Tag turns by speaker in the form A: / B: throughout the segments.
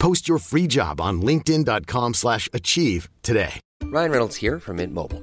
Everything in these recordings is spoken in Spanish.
A: Post your free job on linkedin.com/achieve slash achieve today.
B: Ryan Reynolds here from Mint Mobile.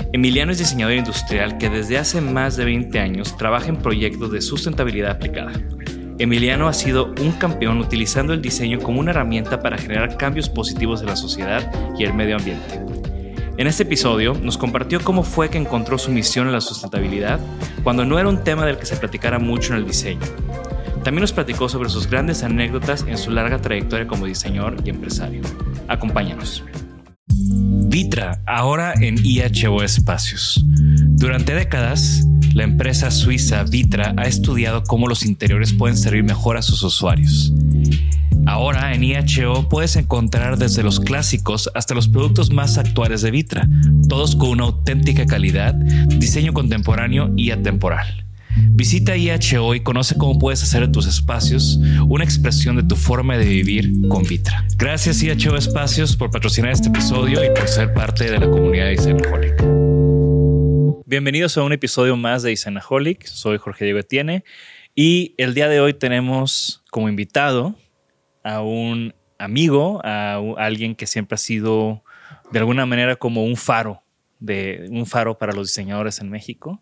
C: Emiliano es diseñador industrial que desde hace más de 20 años trabaja en proyectos de sustentabilidad aplicada. Emiliano ha sido un campeón utilizando el diseño como una herramienta para generar cambios positivos en la sociedad y el medio ambiente. En este episodio nos compartió cómo fue que encontró su misión en la sustentabilidad cuando no era un tema del que se platicara mucho en el diseño. También nos platicó sobre sus grandes anécdotas en su larga trayectoria como diseñador y empresario. Acompáñanos. Vitra, ahora en IHO Espacios. Durante décadas, la empresa suiza Vitra ha estudiado cómo los interiores pueden servir mejor a sus usuarios. Ahora en IHO puedes encontrar desde los clásicos hasta los productos más actuales de Vitra, todos con una auténtica calidad, diseño contemporáneo y atemporal. Visita IHO y conoce cómo puedes hacer de tus espacios una expresión de tu forma de vivir con Vitra. Gracias IHO Espacios por patrocinar este episodio y por ser parte de la comunidad de Isenaholic. Bienvenidos a un episodio más de Isenaholic. Soy Jorge Diego Etienne y el día de hoy tenemos como invitado a un amigo, a alguien que siempre ha sido de alguna manera como un faro, de un faro para los diseñadores en México.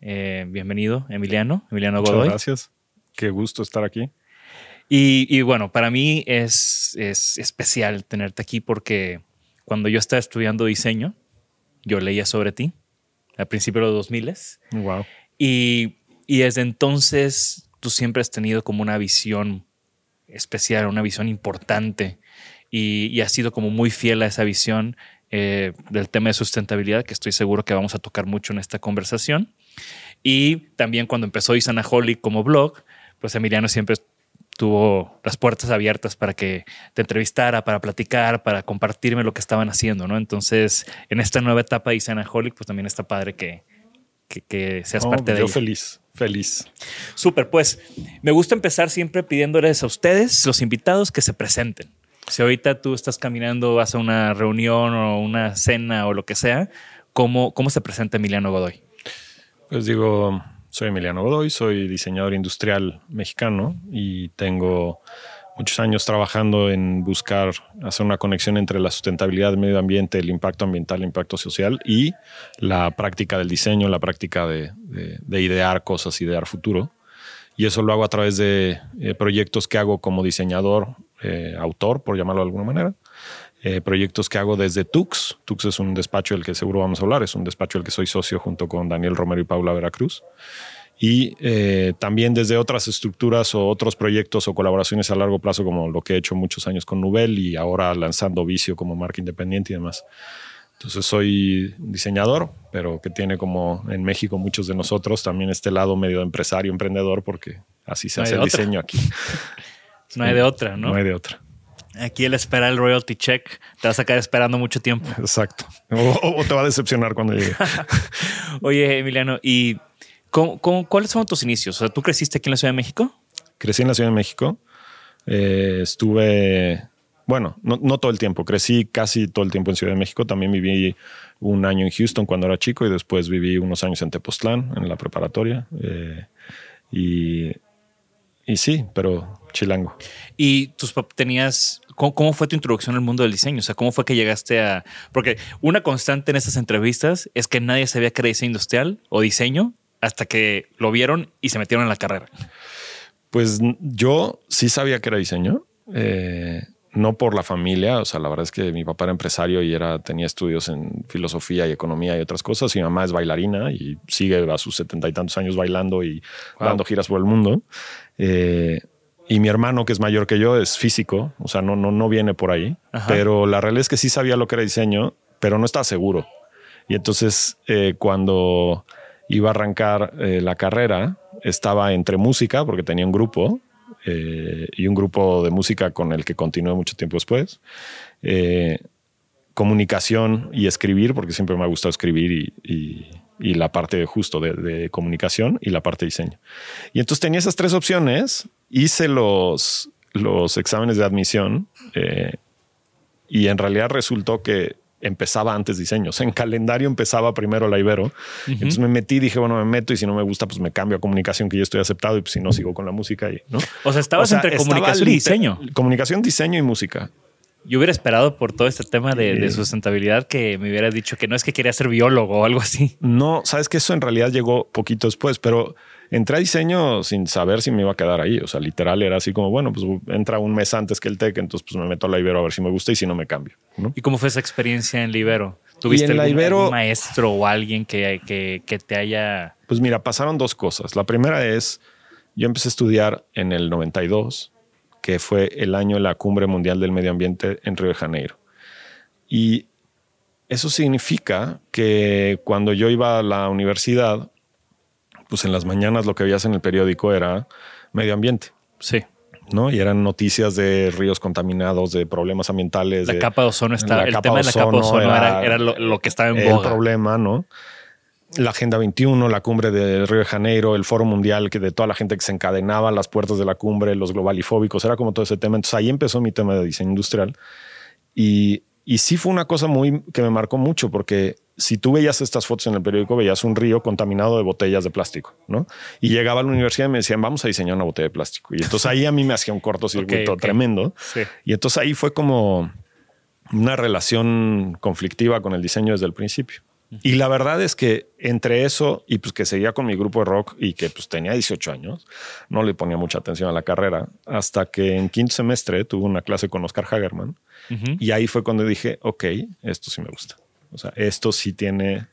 C: Eh, bienvenido, Emiliano, Emiliano
D: Muchas
C: Godoy.
D: gracias. Qué gusto estar aquí.
C: Y, y bueno, para mí es, es especial tenerte aquí porque cuando yo estaba estudiando diseño, yo leía sobre ti a principios de los 2000
D: Wow.
C: y, y desde entonces tú siempre has tenido como una visión especial, una visión importante y, y has sido como muy fiel a esa visión eh, del tema de sustentabilidad que estoy seguro que vamos a tocar mucho en esta conversación. Y también cuando empezó Isanaholic como blog, pues Emiliano siempre tuvo las puertas abiertas para que te entrevistara, para platicar, para compartirme lo que estaban haciendo, ¿no? Entonces, en esta nueva etapa de Isanaholic, pues también está padre que, que, que seas
D: No,
C: parte de
D: yo
C: ella.
D: feliz, feliz.
C: Súper, pues me gusta empezar siempre pidiéndoles a ustedes, los invitados, que se presenten. Si ahorita tú estás caminando, vas a una reunión o una cena o lo que sea, ¿cómo, cómo se presenta Emiliano Godoy?
D: Pues digo, soy Emiliano Godoy, soy diseñador industrial mexicano y tengo muchos años trabajando en buscar hacer una conexión entre la sustentabilidad del medio ambiente, el impacto ambiental, el impacto social y la práctica del diseño, la práctica de, de- de idear cosas, idear futuro. Y eso lo hago a través de eh, proyectos que hago como diseñador, eh, autor, por llamarlo de alguna manera. Eh, proyectos que hago desde Tux. Tux es un despacho del que seguro vamos a hablar. Es un despacho del que soy socio junto con Daniel Romero y Paula Veracruz. y eh, también desde otras estructuras o otros proyectos o colaboraciones a largo plazo, como lo que he hecho muchos años con Nubel y ahora lanzando Vicio como marca independiente y demás. Entonces soy diseñador, pero que tiene como en México muchos de nosotros también este lado medio empresario, emprendedor, porque así se
C: No
D: hace el
C: otra.
D: diseño aquí.
C: No hay de otra, ¿no?
D: No hay de otra.
C: Aquí él espera el royalty check. Te vas a quedar esperando mucho tiempo.
D: Exacto. O, o te va a decepcionar cuando llegue.
C: Oye, Emiliano, ¿y cómo- cómo- cuáles fueron tus inicios? O sea, ¿tú creciste aquí en la Ciudad de México?
D: Crecí en la Ciudad de México. Eh, estuve, bueno, no, no todo el tiempo. Crecí casi todo el tiempo en Ciudad de México. También viví un año en Houston cuando era chico y después viví unos años en Tepoztlán, en la preparatoria. Eh, y, y sí, pero chilango.
C: Y tus tenías, ¿cómo, cómo fue tu introducción al mundo del diseño? O sea, ¿cómo fue que llegaste a...? Porque una constante en estas entrevistas es que nadie sabía que era diseño industrial o diseño hasta que lo vieron y se metieron en la carrera.
D: Pues yo sí sabía que era diseño, eh, no por la familia, o sea, la verdad es que mi papá era empresario y era, tenía estudios en filosofía y economía y otras cosas, y mi mamá es bailarina y sigue a sus setenta y tantos años bailando y dando giras por el mundo. Eh, y mi hermano, que es mayor que yo, es físico, o sea, no, no, no viene por ahí,
C: Ajá.
D: pero la realidad es que sí sabía lo que era diseño, pero no estaba seguro. Y entonces, eh, cuando iba a arrancar eh, la carrera, estaba entre música, porque tenía un grupo, eh, y un grupo de música con el que continué mucho tiempo después. eh, comunicación y escribir, porque siempre me ha gustado escribir y, y- y la parte justo de, de comunicación y la parte de diseño. Y entonces tenía esas tres opciones, hice los, los exámenes de admisión eh, y en realidad resultó que empezaba antes diseño. O sea, en calendario empezaba primero la Ibero. Entonces me metí, dije, bueno, me meto y si no me gusta, pues me cambio a comunicación que ya estoy aceptado y pues si no sigo con la música. Y, ¿no?
C: O sea, estabas entre
D: estaba
C: comunicación y diseño.
D: Comunicación, diseño y música.
C: Yo hubiera esperado por todo este tema de, de
D: Sí.
C: sustentabilidad que me hubiera dicho que no es que quería ser biólogo o algo así.
D: No, sabes que eso en realidad llegó poquito después, pero entré a diseño sin saber si me iba a quedar ahí. O sea, literal era así como, bueno, pues entra un mes antes que el TEC, entonces pues me meto a la Ibero a ver si me gusta y si no me cambio. ¿no?
C: ¿Y cómo fue esa experiencia en Libero? ¿Tuviste
D: en la
C: algún,
D: Ibero-
C: algún maestro o alguien que, que- que te haya...
D: Pues mira, pasaron dos cosas. La primera es, yo empecé a estudiar en el 92, que fue el año de la Cumbre Mundial del Medio Ambiente en Río de Janeiro. Y eso significa que cuando yo iba a la universidad, pues en las mañanas lo que veías en el periódico era medio ambiente.
C: Sí.
D: ¿no? Y eran noticias de ríos contaminados, de problemas ambientales.
C: La
D: de-
C: capa de ozono estaba... El tema de la capa de ozono era, era lo, lo que estaba en
D: el
C: boga.
D: problema, ¿no? La Agenda 21, la cumbre de Río de Janeiro, el foro mundial que de toda la gente que se encadenaba a las puertas de la cumbre, los globalifóbicos, era como todo ese tema. Entonces ahí empezó mi tema de diseño industrial. Y, y sí fue una cosa muy que me marcó mucho porque si tú veías estas fotos en el periódico, veías un río contaminado de botellas de plástico, ¿no? Y llegaba a la universidad y me decían, vamos a diseñar una botella de plástico. Y entonces ahí a mí me hacía un cortocircuito
C: Ok, ok.
D: tremendo.
C: Sí.
D: Y entonces ahí fue como una relación conflictiva con el diseño desde el principio. Y la verdad es que entre eso y pues que seguía con mi grupo de rock y que pues tenía 18 años, no le ponía mucha atención a la carrera hasta que en quinto semestre tuve una clase con Oscar Hagerman y ahí fue cuando dije, ok, esto sí me gusta. O sea, esto sí tiene...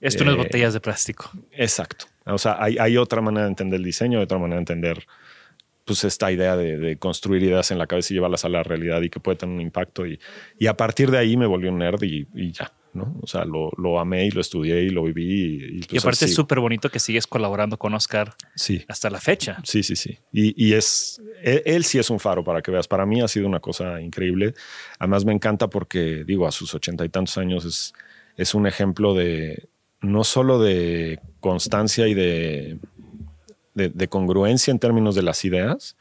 C: Esto no es
D: Eh,
C: botellas de plástico.
D: Exacto. O sea, hay, hay otra manera de entender el diseño, otra manera de entender pues esta idea de, de construir ideas en la cabeza y llevarlas a la realidad y que puede tener un impacto. Y, y a partir de ahí me volví un nerd y, y ya, ¿no? O sea, lo, lo amé y lo estudié y lo viví. Y, y, pues,
C: y aparte es súper bonito que sigues colaborando con Oscar
D: Sí.
C: hasta la fecha.
D: Sí, sí, sí. Y, y es, él, sí es un faro para que veas. Para mí ha sido una cosa increíble. Además me encanta porque, digo, a sus ochenta y tantos años es, es un ejemplo de, no solo de constancia y de, de, de congruencia en términos de las ideas,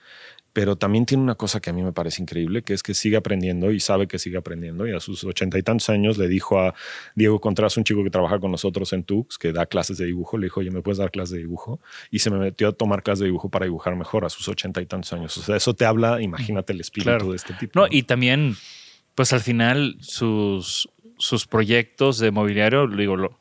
D: pero también tiene una cosa que a mí me parece increíble, que es que sigue aprendiendo y sabe que sigue aprendiendo. Y a sus ochenta y tantos años le dijo a Diego Contreras, un chico que trabaja con nosotros en Tux, que da clases de dibujo, le dijo, oye, ¿me puedes dar clases de dibujo? Y se me metió a tomar clases de dibujo para dibujar mejor a sus ochenta y tantos años. O sea, eso te habla, imagínate el espíritu
C: Claro.
D: de este tipo.
C: No, y también, pues al final, sus, sus proyectos de mobiliario, digo, lo,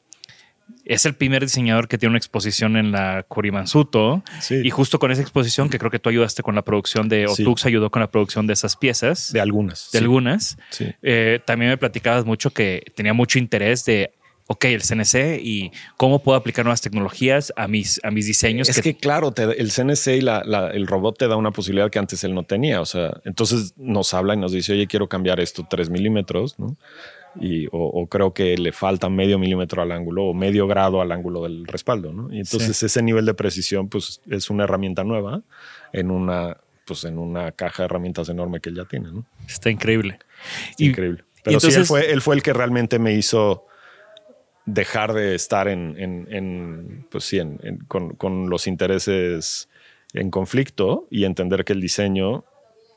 C: es el primer diseñador que tiene una exposición en la Kurimansuto.
D: Sí.
C: Y justo con esa exposición, que creo que tú ayudaste con la producción de, o
D: Sí.
C: Tux ayudó con la producción de esas piezas,
D: de algunas.
C: de
D: sí.
C: algunas.
D: Sí.
C: Eh, también me platicabas mucho que tenía mucho interés de ok, el CNC y cómo puedo aplicar nuevas tecnologías a mis, a mis diseños.
D: Es que, claro, el CNC y el robot te da una posibilidad que antes él no tenía. O sea, entonces nos habla y nos dice, oye, quiero cambiar esto 3 milímetros, ¿no? Y, o, creo que le falta medio milímetro al ángulo o medio grado al ángulo del respaldo, ¿no? Y entonces ese nivel de precisión, pues es una herramienta nueva en una, pues en una caja de herramientas enorme que él ya tiene, ¿no?
C: Está increíble.
D: increíble. Pero sí, él fue, él fue el que realmente me hizo dejar de estar en, pues sí, con, los intereses en conflicto y entender que el diseño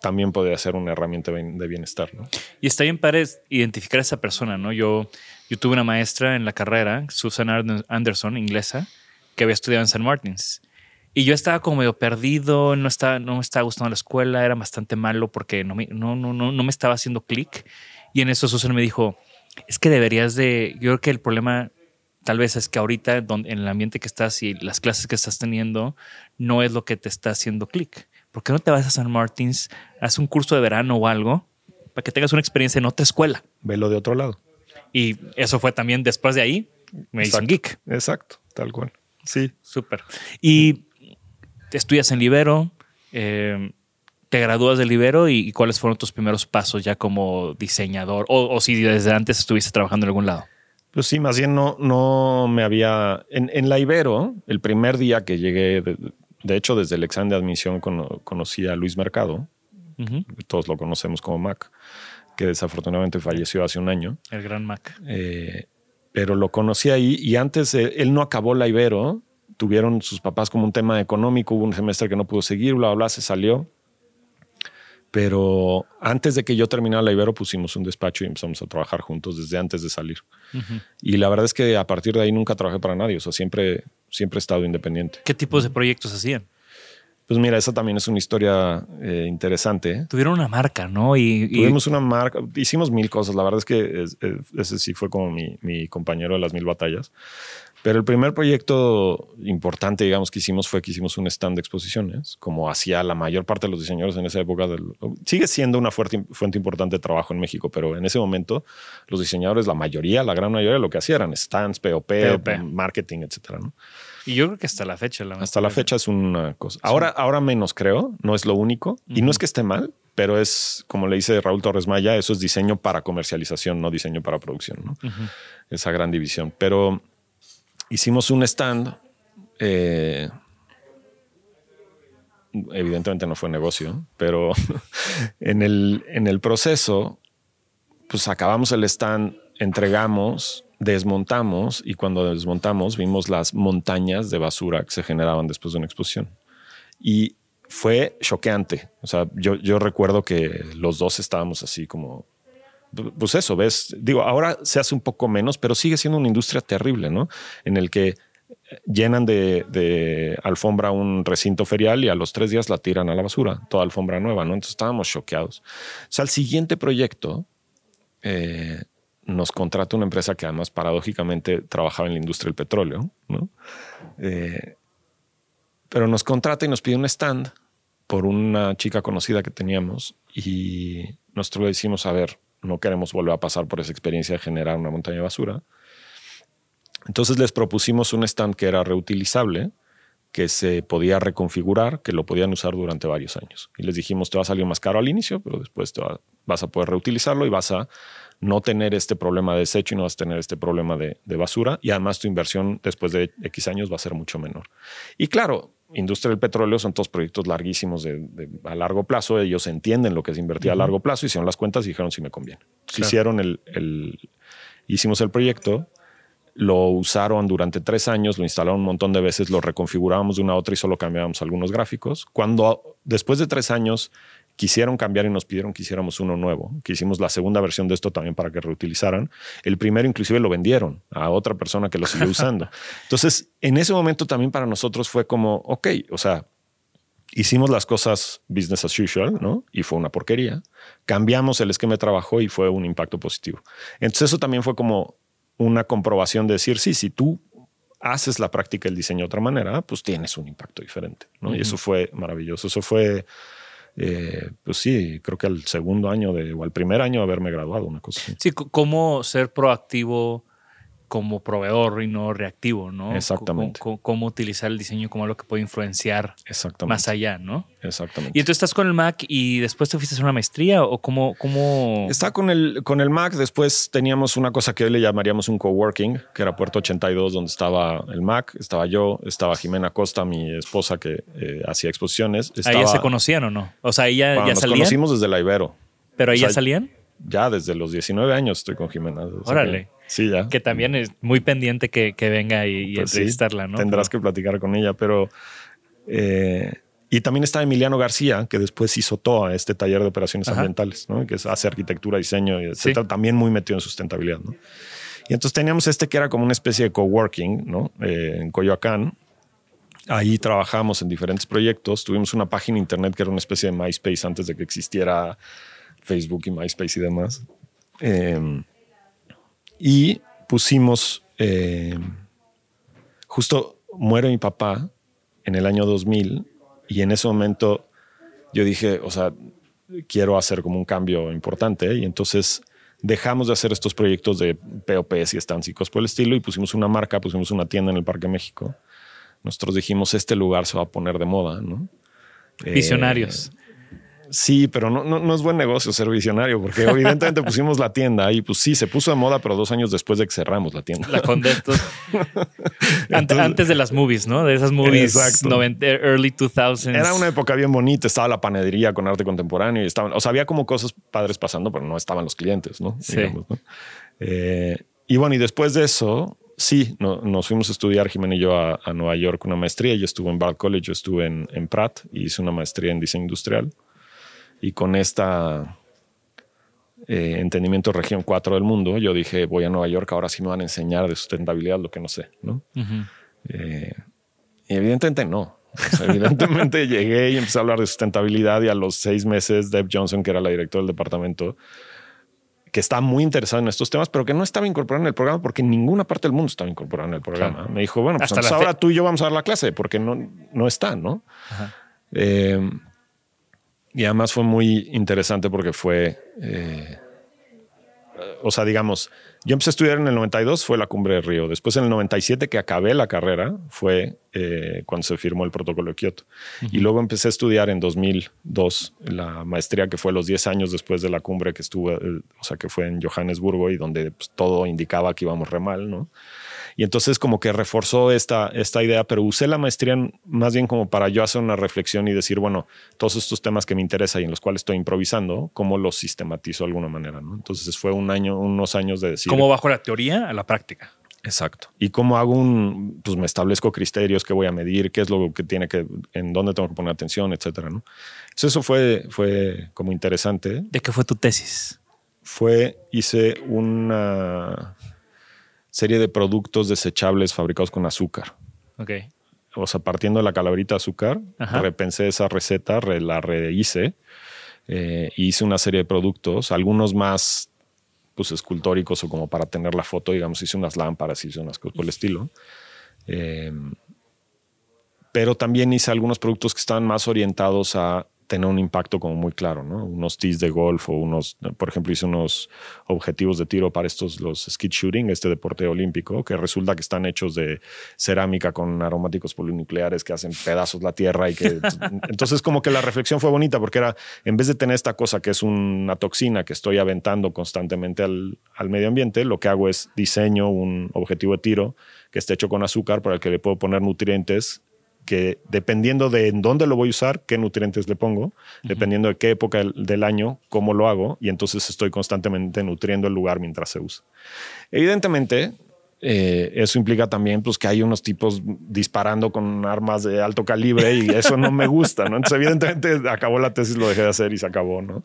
D: también podría ser una herramienta de bienestar. ¿no?
C: Y está bien para identificar a esa persona, ¿no? Yo, yo tuve una maestra en la carrera, Susan Anderson, inglesa, que había estudiado en St. Martins. Y yo estaba como medio perdido, no, estaba, no me estaba gustando la escuela, era bastante malo porque no me, no, no, no, no me estaba haciendo clic. Y en eso Susan me dijo, es que deberías de, yo creo que el problema tal vez es que ahorita en el ambiente que estás y las clases que estás teniendo no es lo que te está haciendo clic. ¿Por qué no te vas a San Martins, haz un curso de verano o algo para que tengas una experiencia en otra escuela?
D: Velo de otro lado.
C: Y eso fue también después de ahí, me hizo un geek.
D: Exacto, tal cual. Sí.
C: Súper. Y estudias en Libero, eh, te gradúas del Libero y, cuáles fueron tus primeros pasos ya como diseñador o, si desde antes estuviste trabajando en algún lado.
D: Pues sí, más bien no, no me había. En, la Ibero, el primer día que llegué, de, hecho, desde el examen de admisión conocí a Luis Mercado. Todos lo conocemos como Mac, que desafortunadamente falleció hace un año.
C: El gran Mac.
D: Eh, pero lo conocí ahí y antes él no acabó la Ibero. Tuvieron sus papás como un tema económico. Hubo un semestre que no pudo seguir, bla, bla, bla se salió pero antes de que yo terminara la Ibero pusimos un despacho y empezamos a trabajar juntos desde antes de salir. Y la verdad es que a partir de ahí nunca trabajé para nadie, o sea, siempre, siempre he estado independiente.
C: ¿Qué tipos de proyectos hacían?
D: Pues mira, esa también es una historia eh, interesante.
C: Tuvieron una marca, ¿no?
D: Y, Tuvimos una marca, hicimos mil cosas. La verdad es que ese sí fue como mi, mi compañero de las mil batallas. Pero el primer proyecto importante, digamos, que hicimos fue que hicimos un stand de exposiciones, como hacía la mayor parte de los diseñadores en esa época. Del, sigue siendo una fuerte, fuente importante de trabajo en México, pero en ese momento los diseñadores, la mayoría, la gran mayoría, lo que hacían eran stands, POP, marketing, etcétera. ¿no?
C: Y yo creo que hasta la fecha.
D: La hasta la fecha es una cosa. Ahora, ahora menos creo, no es lo único. Y no es que esté mal, pero es, como le dice Raúl Torres Maya, eso es diseño para comercialización, no diseño para producción. ¿no? Esa gran división. Pero hicimos un stand. Eh, evidentemente no fue negocio, pero en el, en el proceso, pues acabamos el stand, entregamos, desmontamos y cuando desmontamos vimos las montañas de basura que se generaban después de una exposición. Y fue choqueante. O sea, yo, yo recuerdo que los dos estábamos así como pues eso, ves, digo, ahora se hace un poco menos, pero sigue siendo una industria terrible, ¿no? En el que llenan de, alfombra un recinto ferial y a los tres días la tiran a la basura, toda alfombra nueva, ¿no? Entonces estábamos choqueados. O sea, el siguiente proyecto eh, nos contrata una empresa que además paradójicamente trabajaba en la industria del petróleo, ¿no? Eh, pero nos contrata y nos pide un stand por una chica conocida que teníamos y nosotros le decimos, a ver, no queremos volver a pasar por esa experiencia de generar una montaña de basura. Entonces les propusimos un stand que era reutilizable, que se podía reconfigurar, que lo podían usar durante varios años. Y les dijimos, te va a salir más caro al inicio, pero después te vas a poder reutilizarlo y vas a no tener este problema de desecho y no vas a tener este problema de, de basura. Y además tu inversión después de X años va a ser mucho menor. Y claro, industria del petróleo son todos proyectos larguísimos de, a largo plazo. Ellos entienden lo que es invertir a largo plazo, hicieron las cuentas y dijeron si me conviene. Hicieron el, hicimos el proyecto, lo usaron durante tres años, lo instalaron un montón de veces, lo reconfigurábamos de una a otra y solo cambiábamos algunos gráficos. Cuando después de tres años quisieron cambiar y nos pidieron que hiciéramos uno nuevo, que hicimos la segunda versión de esto también para que reutilizaran. El primero inclusive lo vendieron a otra persona que lo siguió usando. Entonces, en ese momento también para nosotros fue como, ok, o sea, hicimos las cosas business as usual, ¿no? Y fue una porquería. Cambiamos el esquema de trabajo y fue un impacto positivo. Entonces eso también fue como una comprobación de decir, sí, si tú haces la práctica del diseño de otra manera, pues tienes un impacto diferente, ¿no? Y eso fue maravilloso. Eso fue eh, pues sí, creo que al segundo año de, o al primer año de haberme graduado, una cosa así.
C: Sí, cómo ser proactivo como proveedor y no reactivo, ¿no?
D: Exactamente.
C: Cómo, cómo utilizar el diseño como algo que puede influenciar
D: Exactamente.
C: más allá, ¿no?
D: Exactamente.
C: Y entonces estás con el Mac y después te fuiste a hacer una maestría o cómo, cómo...
D: Está con el, con el Mac. Después teníamos una cosa que hoy le llamaríamos un coworking, que era Puerto 82, donde estaba el Mac, estaba yo, estaba Jimena Costa, mi esposa que eh, hacía exposiciones.
C: ¿A
D: Estaba,
C: ella se conocían o no? O sea, ella
D: Bueno,
C: ya
D: nos
C: salían.
D: conocimos desde la Ibero.
C: Pero
D: o
C: ya salían.
D: Ya desde los 19 años estoy con Jimena.
C: Órale.
D: que- sí, ya.
C: Que también es muy pendiente que, que venga y, y
D: Pues sí,
C: entrevistarla, ¿no?
D: Tendrás que platicar con ella, pero. eh, y también está Emiliano García, que después hizo TOA, este taller de operaciones
C: Ajá.
D: ambientales, ¿no? que hace arquitectura, diseño,
C: Sí.
D: etcétera, también muy metido en sustentabilidad. ¿no? Y entonces teníamos este que era como una especie de coworking ¿no? Eh, en Coyoacán. Ahí trabajamos en diferentes proyectos. Tuvimos una página internet que era una especie de MySpace antes de que existiera Facebook y MySpace y demás. Eh, y pusimos, eh, justo muere mi papá en el año 2000 y en ese momento yo dije, o sea, quiero hacer como un cambio importante y entonces dejamos de hacer estos proyectos de POPs y estancicos por el estilo y pusimos una marca, pusimos una tienda en el Parque México. Nosotros dijimos, este lugar se va a poner de moda, ¿no? Eh,
C: Visionarios.
D: Sí, pero no, no, no es buen negocio ser visionario, porque evidentemente pusimos la tienda y pues sí, se puso de moda, pero dos años después de que cerramos la tienda.
C: La
D: Entonces-
C: antes de las movies, ¿no? De esas movies
D: Exacto.
C: 90, early 2000s.
D: Era una época bien bonita, estaba la panadería con arte contemporáneo y estaban, o sea, había como cosas padres pasando, pero no estaban los clientes, ¿no?
C: Sí.
D: Digamos, ¿no? Eh, y bueno, y después de eso, sí, no- nos fuimos a estudiar, Jimena y yo, a, a Nueva York una maestría. Yo estuve en Bard College, yo estuve en, en Pratt y hice una maestría en diseño industrial. Y con esta eh, entendimiento región 4 del mundo, yo dije, voy a Nueva York, ahora sí me van a enseñar de sustentabilidad lo que no sé, ¿no? Eh, y evidentemente no. Evidentemente llegué y empecé a hablar de sustentabilidad y a los seis meses Deb Johnson, que era la directora del departamento, que está muy interesada en estos temas, pero que no estaba incorporada en el programa porque en ninguna parte del mundo estaba incorporada en el programa. Me dijo, bueno, pues
C: Hasta
D: ahora tú y yo vamos a dar la clase porque no, no está, ¿no? Eh, y además fue muy interesante porque fue, eh, o sea, digamos, yo empecé a estudiar en el 92, fue la cumbre de Río. Después en el 97 que acabé la carrera fue eh, cuando se firmó el protocolo de Kioto. Y luego empecé a estudiar en 2002 la maestría que fue los 10 años después de la cumbre que estuvo, eh, o sea, que fue en Johannesburgo y donde pues, todo indicaba que íbamos re mal, ¿no? Y entonces como que reforzó esta, esta idea, pero usé la maestría en- más bien como para yo hacer una reflexión y decir, bueno, todos estos temas que me interesan y en los cuales estoy improvisando, ¿cómo los sistematizo de alguna manera? ¿no? Entonces fue un año, unos años de decir...
C: ¿Cómo bajo la teoría a la práctica?
D: Exacto. ¿Y cómo hago un, pues me establezco criterios que voy a medir, qué es lo que tiene que, en dónde tengo que poner atención, etcétera, ¿no? Entonces eso fue, fue como interesante.
C: ¿De qué fue tu tesis?
D: Fue, hice una serie de productos desechables fabricados con azúcar.
C: Ok.
D: O sea, partiendo de la calaverita de azúcar,
C: Ajá.
D: repensé esa receta, re- la rehice, eh, hice una serie de productos, algunos más pues escultóricos o como para tener la foto, digamos, hice unas lámparas, hice unas cosas por el estilo. Eh, pero también hice algunos productos que estaban más orientados a tener un impacto como muy claro, ¿no? Unos tees de golf o unos, por ejemplo, hice unos objetivos de tiro para estos, los skeet shooting, este deporte olímpico, que resulta que están hechos de cerámica con aromáticos polinucleares que hacen pedazos la tierra y que... entonces como que la reflexión fue bonita porque era, en vez de tener esta cosa que es una toxina que estoy aventando constantemente al, al medio ambiente, lo que hago es diseño un objetivo de tiro que esté hecho con azúcar para el que le puedo poner nutrientes que dependiendo de en dónde lo voy a usar, qué nutrientes le pongo, dependiendo de qué época del, del año, cómo lo hago, y entonces estoy constantemente nutriendo el lugar mientras se usa. Evidentemente, eh, eso implica también pues, que hay unos tipos disparando con armas de alto calibre y eso no me gusta, ¿no? Entonces, evidentemente, acabó la tesis, lo dejé de hacer y se acabó, ¿no?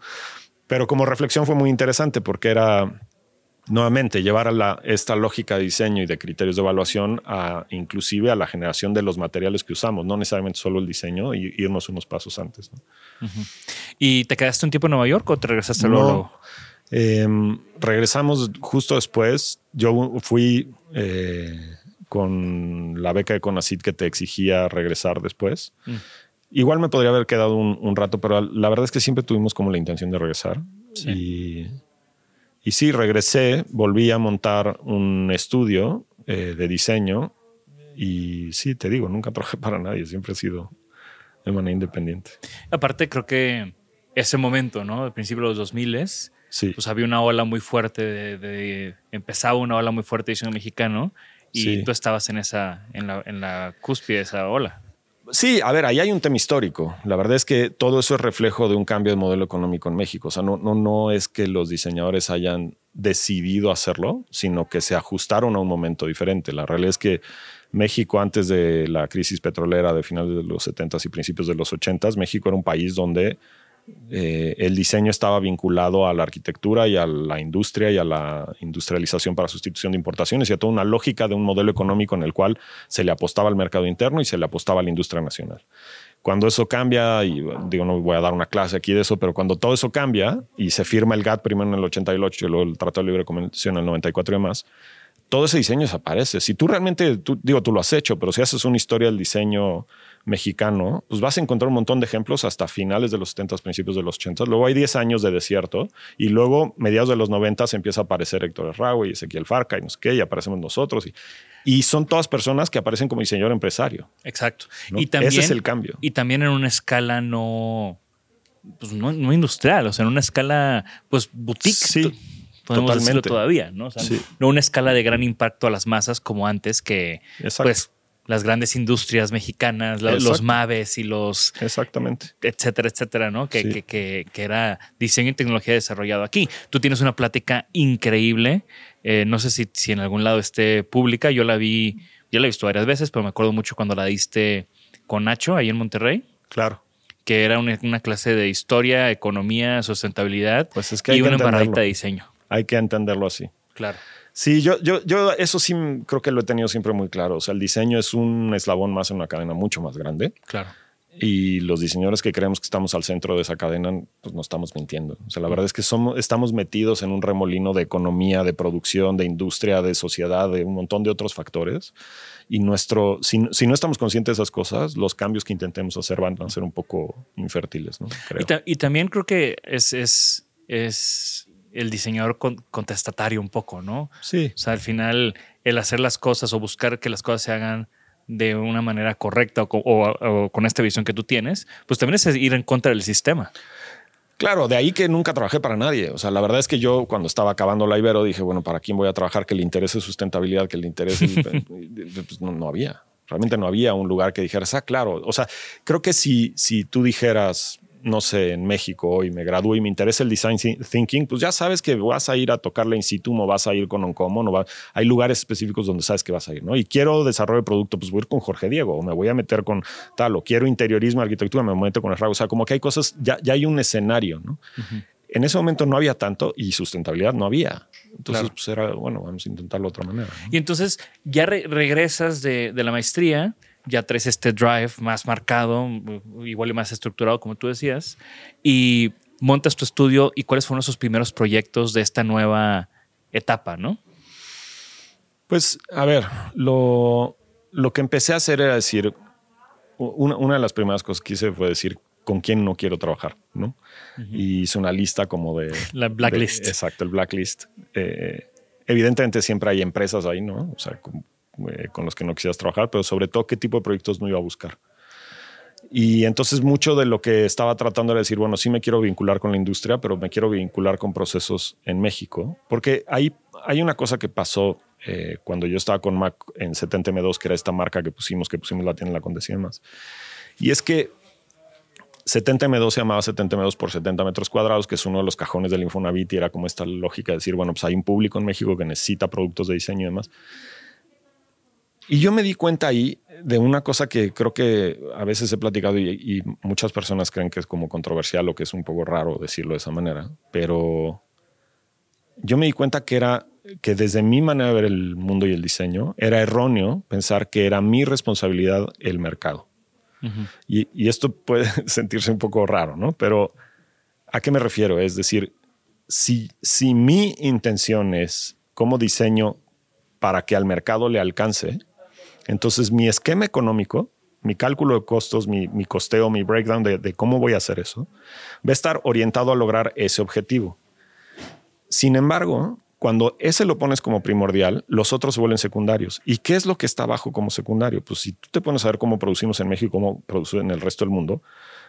D: Pero como reflexión fue muy interesante porque era nuevamente llevar a la, esta lógica de diseño y de criterios de evaluación a inclusive a la generación de los materiales que usamos, no necesariamente solo el diseño y irnos unos pasos antes. ¿no?
C: ¿Y te quedaste un tiempo en Nueva York o te regresaste luego?
D: No.
C: luego?
D: Eh, regresamos justo después. Yo fui eh, con la beca de CONACYT que te exigía regresar después.
C: Mm.
D: Igual me podría haber quedado un, un rato, pero la verdad es que siempre tuvimos como la intención de regresar.
C: Sí.
D: Y, y sí, regresé, volví a montar un estudio eh, de diseño y sí, te digo, nunca trabajé para nadie, siempre he sido de manera independiente.
C: Aparte, creo que ese momento, ¿no? Al principio de los 2000
D: Sí.
C: pues había una ola muy fuerte de, de- empezaba una ola muy fuerte de diseño mexicano y
D: Sí.
C: tú estabas en esa en la, en la cúspide de esa ola.
D: Sí, a ver, ahí hay un tema histórico. La verdad es que todo eso es reflejo de un cambio de modelo económico en México. O sea, no, no, no es que los diseñadores hayan decidido hacerlo, sino que se ajustaron a un momento diferente. La realidad es que México, antes de la crisis petrolera de finales de los 70s y principios de los 80s, México era un país donde eh, el diseño estaba vinculado a la arquitectura y a la industria y a la industrialización para sustitución de importaciones y a toda una lógica de un modelo económico en el cual se le apostaba al mercado interno y se le apostaba a la industria nacional. Cuando eso cambia, y digo, no voy a dar una clase aquí de eso, pero cuando todo eso cambia y se firma el GATT primero en el 88 y luego el Tratado de Libre Comercio en el 94 y demás, todo ese diseño desaparece. Si tú realmente, digo, tú lo has hecho, pero si haces una historia del diseño mexicano, pues vas a encontrar un montón de ejemplos hasta finales de los 70, principios de los 80. Luego hay 10 años de desierto y luego, mediados de los 90, empieza a aparecer Héctor Erragüe y Ezequiel Farca y no sé qué, y aparecemos nosotros. Y, y son todas personas que aparecen como diseñador empresario.
C: Exacto.
D: ¿no?
C: Y también,
D: Ese es el cambio.
C: Y también en una escala no, pues no, no industrial, o sea, en una escala, pues boutique.
D: Sí,
C: Podemos decirlo
D: totalmente.
C: todavía, ¿no? O sea,
D: Sí.
C: No una escala de gran impacto a las masas como antes que,
D: Exacto.
C: pues, las grandes industrias mexicanas, la- los. Maves y los
D: Exactamente.
C: etcétera, etcétera, ¿no? Que,
D: Sí.
C: que, que, que era diseño y tecnología desarrollado aquí. Tú tienes una plática increíble. eh, no sé si, si en algún lado esté pública. Yo la vi, yo la he visto varias veces, pero me acuerdo mucho cuando la diste con Nacho ahí en Monterrey,
D: Claro.
C: que era una, una clase de historia, economía, sustentabilidad
D: Pues es que hay
C: y una embarradita de diseño.
D: Hay que entenderlo así.
C: Claro.
D: Sí, yo, yo, yo eso sí creo que lo he tenido siempre muy claro. O sea, el diseño es un eslabón más en una cadena mucho más grande.
C: Claro.
D: Y los diseñadores que creemos que estamos al centro de esa cadena, pues no estamos mintiendo. O sea, la verdad es que somos, estamos metidos en un remolino de economía, de producción, de industria, de sociedad, de un montón de otros factores. Y nuestro, si, si no estamos conscientes de esas cosas, los cambios que intentemos hacer van a ser un poco infértiles, ¿no? Creo.
C: Y, ta- y también creo que es, es, es el diseñador con- contestatario un poco, ¿no?
D: Sí.
C: O sea, al final, el hacer las cosas o buscar que las cosas se hagan de una manera correcta o, co- o- o con esta visión que tú tienes, pues también es ir en contra del sistema.
D: Claro, de ahí que nunca trabajé para nadie. O sea, la verdad es que yo cuando estaba acabando la Ibero dije, bueno, ¿para quién voy a trabajar que le interese sustentabilidad, que le interese? pues no, no había. Realmente no había un lugar que dijeras, ah, claro. O sea, creo que si, si tú dijeras, no sé, en México hoy me gradúo y me interesa el design thi- thinking, pues ya sabes que vas a ir a tocarla in situ o vas a ir con Oncommon o va, hay lugares específicos donde sabes que vas a ir, ¿no? Y quiero desarrollo de producto, pues voy a ir con Jorge Diego o me voy a meter con tal o quiero interiorismo, arquitectura, me meto con el O sea, como que hay cosas, ya, ya hay un escenario, ¿no? En ese momento no había tanto y sustentabilidad no había. Entonces,
C: Claro.
D: pues era, bueno, vamos a intentarlo de otra manera. ¿no?
C: Y entonces ya re- regresas de, de la maestría, ya traes este drive más marcado, igual y más estructurado, como tú decías, y montas tu estudio y cuáles fueron esos primeros proyectos de esta nueva etapa, ¿no?
D: Pues, a ver, lo, lo que empecé a hacer era decir, una, una de las primeras cosas que hice fue decir con quién no quiero trabajar, ¿no? Y hice una lista como de...
C: La blacklist.
D: de- exacto, el blacklist. Eh, evidentemente siempre hay empresas ahí, ¿no? O sea, con, eh, con los que no quisieras trabajar, pero sobre todo qué tipo de proyectos no iba a buscar. Y entonces mucho de lo que estaba tratando era decir, bueno, sí me quiero vincular con la industria, pero me quiero vincular con procesos en México, porque hay, hay una cosa que pasó eh, cuando yo estaba con Mac en 70M2, que era esta marca que pusimos, que pusimos la tienda en la Condesa y demás. Y es que 70M2 se llamaba 70M2 por 70 metros cuadrados, que es uno de los cajones del Infonavit y era como esta lógica de decir, bueno, pues hay un público en México que necesita productos de diseño y demás. Y yo me di cuenta ahí de una cosa que creo que a veces he platicado y, y muchas personas creen que es como controversial o que es un poco raro decirlo de esa manera, pero yo me di cuenta que era que desde mi manera de ver el mundo y el diseño era erróneo pensar que era mi responsabilidad el mercado. y, y esto puede sentirse un poco raro, ¿no? Pero ¿a qué me refiero? Es decir, si, si mi intención es cómo diseño para que al mercado le alcance, entonces mi esquema económico, mi cálculo de costos, mi, costeo, mi breakdown de, cómo voy a hacer eso, va a estar orientado a lograr ese objetivo. Sin embargo, cuando ese lo pones como primordial, los otros se vuelven secundarios. ¿Y qué es lo que está abajo como secundario? Pues si tú te pones a ver cómo producimos en México, cómo producimos en el resto del mundo,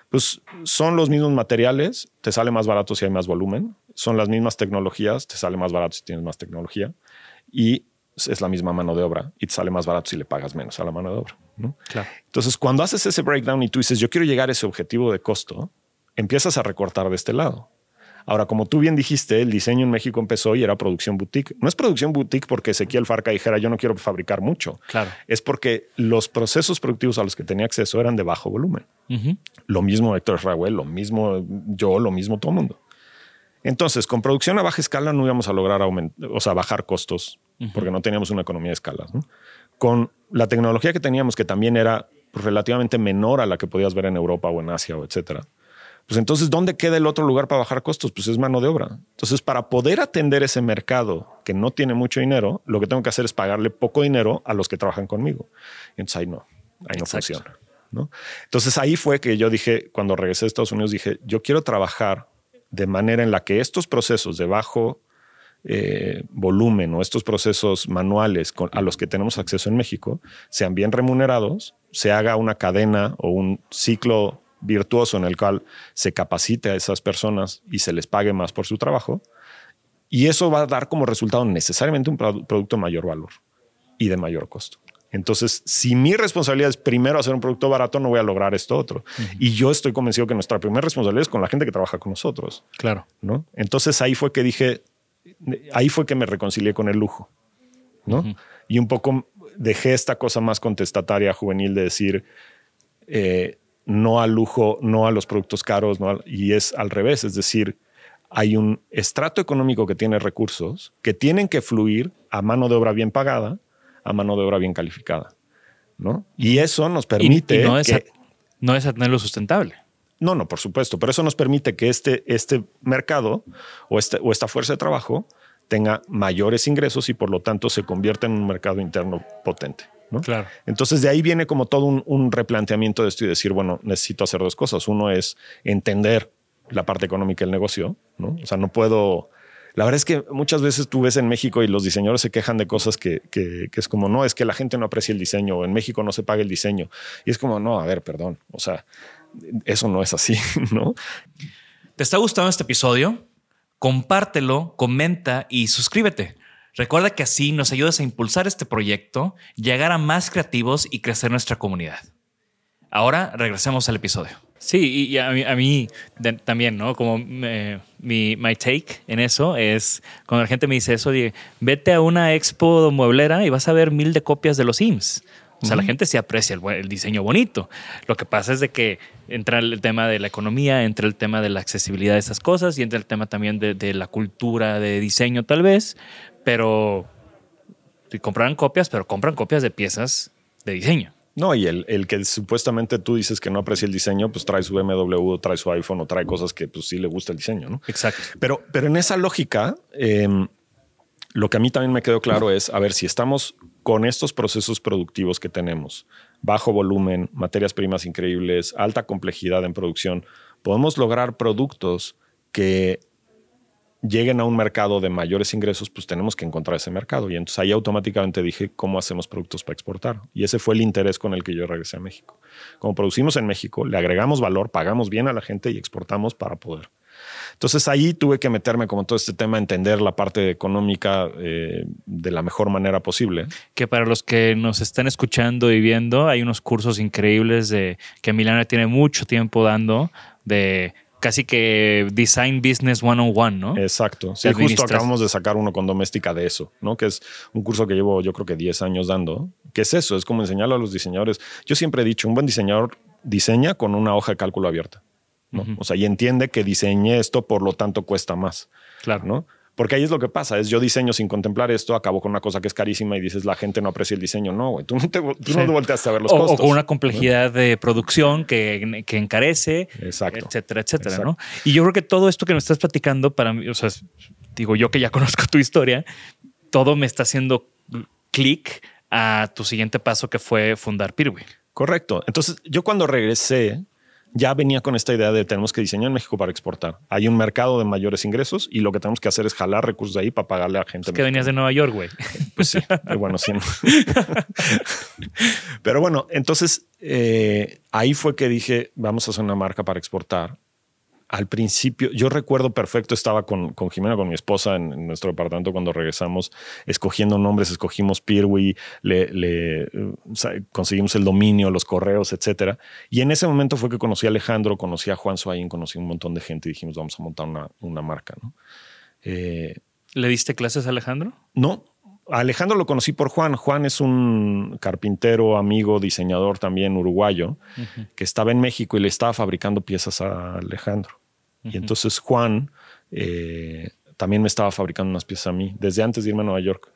D: pues son los mismos materiales, te sale más barato si hay más volumen, son las mismas tecnologías, te sale más barato si tienes más tecnología y es la misma mano de obra y te sale más barato si le pagas menos a la mano de obra.
C: Claro.
D: Entonces, cuando haces ese breakdown y tú dices, yo quiero llegar a ese objetivo de costo, empiezas a recortar de este lado. Ahora, como tú bien dijiste, el diseño en México empezó y era producción boutique. No es producción boutique porque Ezequiel Farca dijera yo no quiero fabricar mucho.
C: Claro.
D: Es porque los procesos productivos a los que tenía acceso eran de bajo volumen. Lo mismo Héctor Raúl, lo mismo yo, lo mismo todo el mundo. Entonces, con producción a baja escala no íbamos a lograr o sea, bajar costos porque no teníamos una economía de escalas. Con la tecnología que teníamos, que también era relativamente menor a la que podías ver en Europa o en Asia o etcétera, pues entonces, ¿dónde queda el otro lugar para bajar costos? Pues es mano de obra. Entonces, para poder atender ese mercado que no tiene mucho dinero, lo que tengo que hacer es pagarle poco dinero a los que trabajan conmigo. Entonces ahí no, ahí no funciona. ¿no? Entonces ahí fue que yo dije, cuando regresé a Estados Unidos, dije, yo quiero trabajar de manera en la que estos procesos de bajo eh, volumen o estos procesos manuales a los que tenemos acceso en México sean bien remunerados, se haga una cadena o un ciclo virtuoso en el cual se capacite a esas personas y se les pague más por su trabajo. Y eso va a dar como resultado necesariamente un producto de mayor valor y de mayor costo. Entonces, si mi responsabilidad es primero hacer un producto barato, no voy a lograr esto otro. Y yo estoy convencido que nuestra primera responsabilidad es con la gente que trabaja con nosotros.
C: Claro.
D: ¿no? Entonces ahí fue que dije, ahí fue que me reconcilié con el lujo. ¿no? Y un poco dejé esta cosa más contestataria juvenil de decir, eh, no al lujo, no a los productos caros, no y es al revés, es decir, hay un estrato económico que tiene recursos que tienen que fluir a mano de obra bien pagada, a mano de obra bien calificada, ¿no? Y eso nos permite
C: no es,
D: que,
C: no es tenerlo sustentable.
D: No, no, por supuesto, pero eso nos permite que este, este mercado o, este, o esta fuerza de trabajo tenga mayores ingresos y por lo tanto se convierta en un mercado interno potente.
C: Claro.
D: Entonces de ahí viene como todo un, replanteamiento de esto y decir, bueno, necesito hacer dos cosas. Uno es entender la parte económica del negocio, ¿no? O sea, no puedo... La verdad es que muchas veces tú ves en México y los diseñadores se quejan de cosas que, que, es como, no, es que la gente no aprecia el diseño, o en México no se paga el diseño. Y es como, no, a ver, perdón, o sea, eso no es así, ¿no?
C: ¿Te está gustando este episodio? Compártelo, comenta y suscríbete. Recuerda que así nos ayudas a impulsar este proyecto, llegar a más creativos y crecer nuestra comunidad. Ahora regresemos al episodio. Sí, y a mí, también, ¿no? Como eh, mi my take en eso es cuando la gente me dice eso, vete a una expo mueblera y vas a ver mil de copias de los Sims. O sea, la gente sí aprecia el, diseño bonito. Lo que pasa es de que entra el tema de la economía, entra el tema de la accesibilidad de esas cosas y entra el tema también de, de la cultura de diseño tal vez, pero compran copias, pero compran copias de piezas de diseño.
D: No, y el, el, que supuestamente tú dices que no aprecia el diseño, pues trae su BMW, trae su iPhone o trae cosas que pues sí le gusta el diseño, ¿no?
C: Exacto.
D: Pero, pero en esa lógica, em, lo que a mí también me quedó claro es, a ver, si estamos con estos procesos productivos que tenemos, bajo volumen, materias primas increíbles, alta complejidad en producción, podemos lograr productos que lleguen a un mercado de mayores ingresos, pues tenemos que encontrar ese mercado. Y entonces ahí automáticamente dije, ¿cómo hacemos productos para exportar? Y ese fue el interés con el que yo regresé a México. Como producimos en México, le agregamos valor, pagamos bien a la gente y exportamos para poder. Entonces ahí tuve que meterme como todo este tema, entender la parte económica eh, de la mejor manera posible.
C: Que para los que nos están escuchando y viendo, hay unos cursos increíbles de que Milana tiene mucho tiempo dando de casi que Design Business One on One, ¿no?
D: Exacto. Sí, justo acabamos de sacar uno con Doméstica de eso, ¿no? Que es un curso que llevo yo creo que 10 años dando. ¿Qué es eso? Es como enseñarlo a los diseñadores. Yo siempre he dicho, un buen diseñador diseña con una hoja de cálculo abierta. ¿No? O sea, y entiende que diseñe esto, por lo tanto cuesta más.
C: Claro.
D: ¿no? Porque ahí es lo que pasa, es yo diseño sin contemplar esto, acabo con una cosa que es carísima y dices la gente no aprecia el diseño. No, güey, tú no te, tú volteaste a ver los costos.
C: O con una complejidad de producción que, que, encarece,
D: Exacto.
C: etcétera, etcétera, ¿no? Y yo creo que todo esto que me estás platicando para mí, o sea, digo yo que ya conozco tu historia, todo me está haciendo clic a tu siguiente paso que fue fundar Pirwi.
D: Correcto. Entonces, yo cuando regresé ya venía con esta idea de tenemos que diseñar en México para exportar. Hay un mercado de mayores ingresos y lo que tenemos que hacer es jalar recursos de ahí para pagarle a gente.
C: Es que venías de Nueva York, güey.
D: Pues sí, bueno, sí. Pero bueno, entonces eh, ahí fue que dije, vamos a hacer una marca para exportar al principio, yo recuerdo perfecto, estaba con, con Jimena, con mi esposa en, nuestro departamento cuando regresamos, escogiendo nombres, escogimos Pirwi, le, le conseguimos el dominio, los correos, etcétera. Y en ese momento fue que conocí a Alejandro, conocí a Juan Suayin, conocí a un montón de gente y dijimos, vamos a montar una, una marca. ¿no?
C: Eh, ¿Le diste clases a Alejandro?
D: No, Alejandro lo conocí por Juan. Juan es un carpintero, amigo, diseñador también uruguayo, que estaba en México y le estaba fabricando piezas a Alejandro. Y entonces Juan eh, también me estaba fabricando unas piezas a mí, desde antes de irme a Nueva York.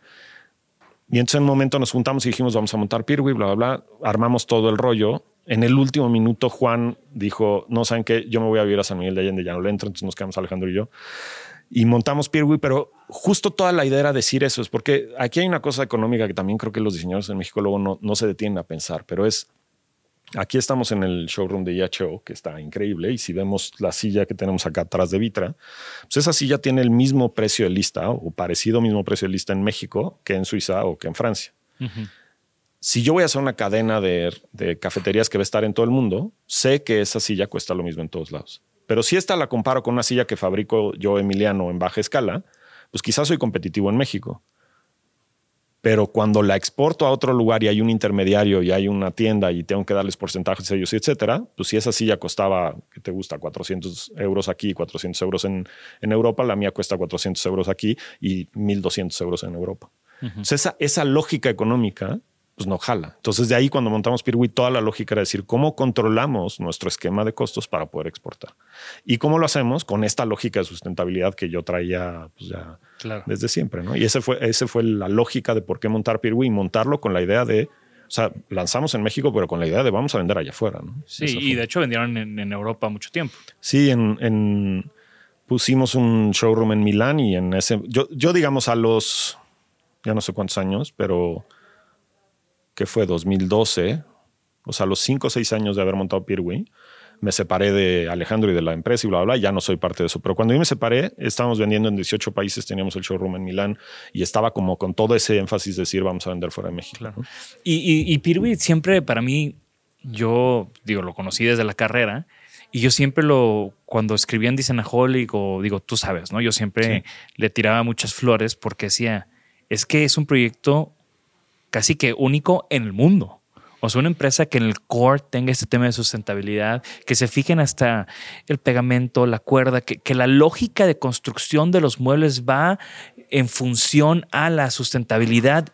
D: Y entonces en un momento nos juntamos y dijimos, vamos a montar Pirwi, bla, bla, bla. Armamos todo el rollo. En el último minuto, Juan dijo, no, ¿saben qué? Yo me voy a vivir a San Miguel de Allende, ya no le entro. Entonces nos quedamos Alejandro y yo y montamos Peerwee, pero justo toda la idea era decir eso, es porque aquí hay una cosa económica que también creo que los diseñadores en México luego no, no se detienen a pensar, pero es, aquí estamos en el showroom de IHO, que está increíble, y si vemos la silla que tenemos acá atrás de Vitra, pues esa silla tiene el mismo precio de lista o parecido mismo precio de lista en México que en Suiza o que en Francia. Si yo voy a hacer una cadena de, de cafeterías que va a estar en todo el mundo, sé que esa silla cuesta lo mismo en todos lados. Pero si esta la comparo con una silla que fabrico yo, Emiliano, en baja escala, pues quizás soy competitivo en México. Pero cuando la exporto a otro lugar y hay un intermediario y hay una tienda y tengo que darles porcentajes a ellos, etcétera, pues si esa silla costaba, ¿qué te gusta? 400 euros aquí, 400 euros en, en Europa, la mía cuesta 400 euros aquí y 1200 euros en Europa. esa, esa lógica económica pues no jala. Entonces de ahí cuando montamos Pirwi, toda la lógica era decir cómo controlamos nuestro esquema de costos para poder exportar. Y cómo lo hacemos con esta lógica de sustentabilidad que yo traía pues, ya desde siempre. ¿no? Y ese fue, ese fue la lógica de por qué montar Pirwi, montarlo con la idea de, o sea, lanzamos en México, pero con la idea de vamos a vender allá afuera. ¿no?
C: Sí, y de hecho vendieron en, Europa mucho tiempo.
D: Sí, en, pusimos un showroom en Milán y en ese, yo, yo digamos a los, ya no sé cuántos años, pero que fue 2012, o sea, los 5 o 6 años de haber montado Peerway, me separé de Alejandro y de la empresa y bla, bla, ya no soy parte de eso. Pero cuando yo me separé, estábamos vendiendo en 18 países, teníamos el showroom en Milán y estaba como con todo ese énfasis de decir vamos a vender fuera de México.
C: Y, y, siempre para mí, yo digo, lo conocí desde la carrera y yo siempre lo, cuando escribía en Design-A-Holic o digo, tú sabes, ¿no? Yo siempre le tiraba muchas flores porque decía, es que es un proyecto casi que único en el mundo. O sea, una empresa que en el core tenga este tema de sustentabilidad, que se fijen hasta el pegamento, la cuerda, que, que la lógica de construcción de los muebles va en función a la sustentabilidad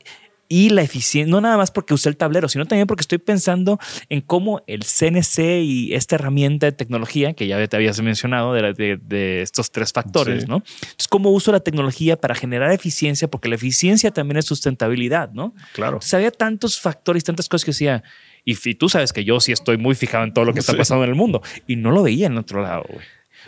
C: y la eficiencia, no nada más porque usé el tablero, sino también porque estoy pensando en cómo el CNC y esta herramienta de tecnología, que ya te habías mencionado, de, estos tres factores, ¿no? Entonces, cómo uso la tecnología para generar eficiencia, porque la eficiencia también es sustentabilidad, ¿no?
D: Claro.
C: O había tantos factores, tantas cosas que decía, y, tú sabes que yo sí estoy muy fijado en todo lo que está pasando en el mundo, y no lo veía en otro lado, güey.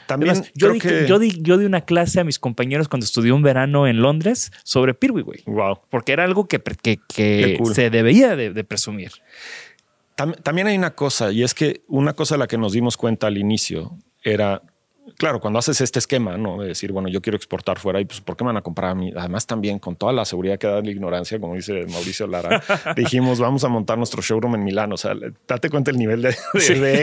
D: También
C: yo, di, yo, di, yo, di, una clase a mis compañeros cuando estudié un verano en Londres sobre Pirwi, güey.
D: Wow.
C: Porque era algo que, que, que se debía de, presumir.
D: también hay una cosa, y es que una cosa de la que nos dimos cuenta al inicio era claro, cuando haces este esquema, ¿no? De decir, bueno, yo quiero exportar fuera y pues, ¿por qué me van a comprar a mí? Además, también con toda la seguridad que da la ignorancia, como dice Mauricio Lara, dijimos, vamos a montar nuestro showroom en Milán. O sea, date cuenta el nivel de,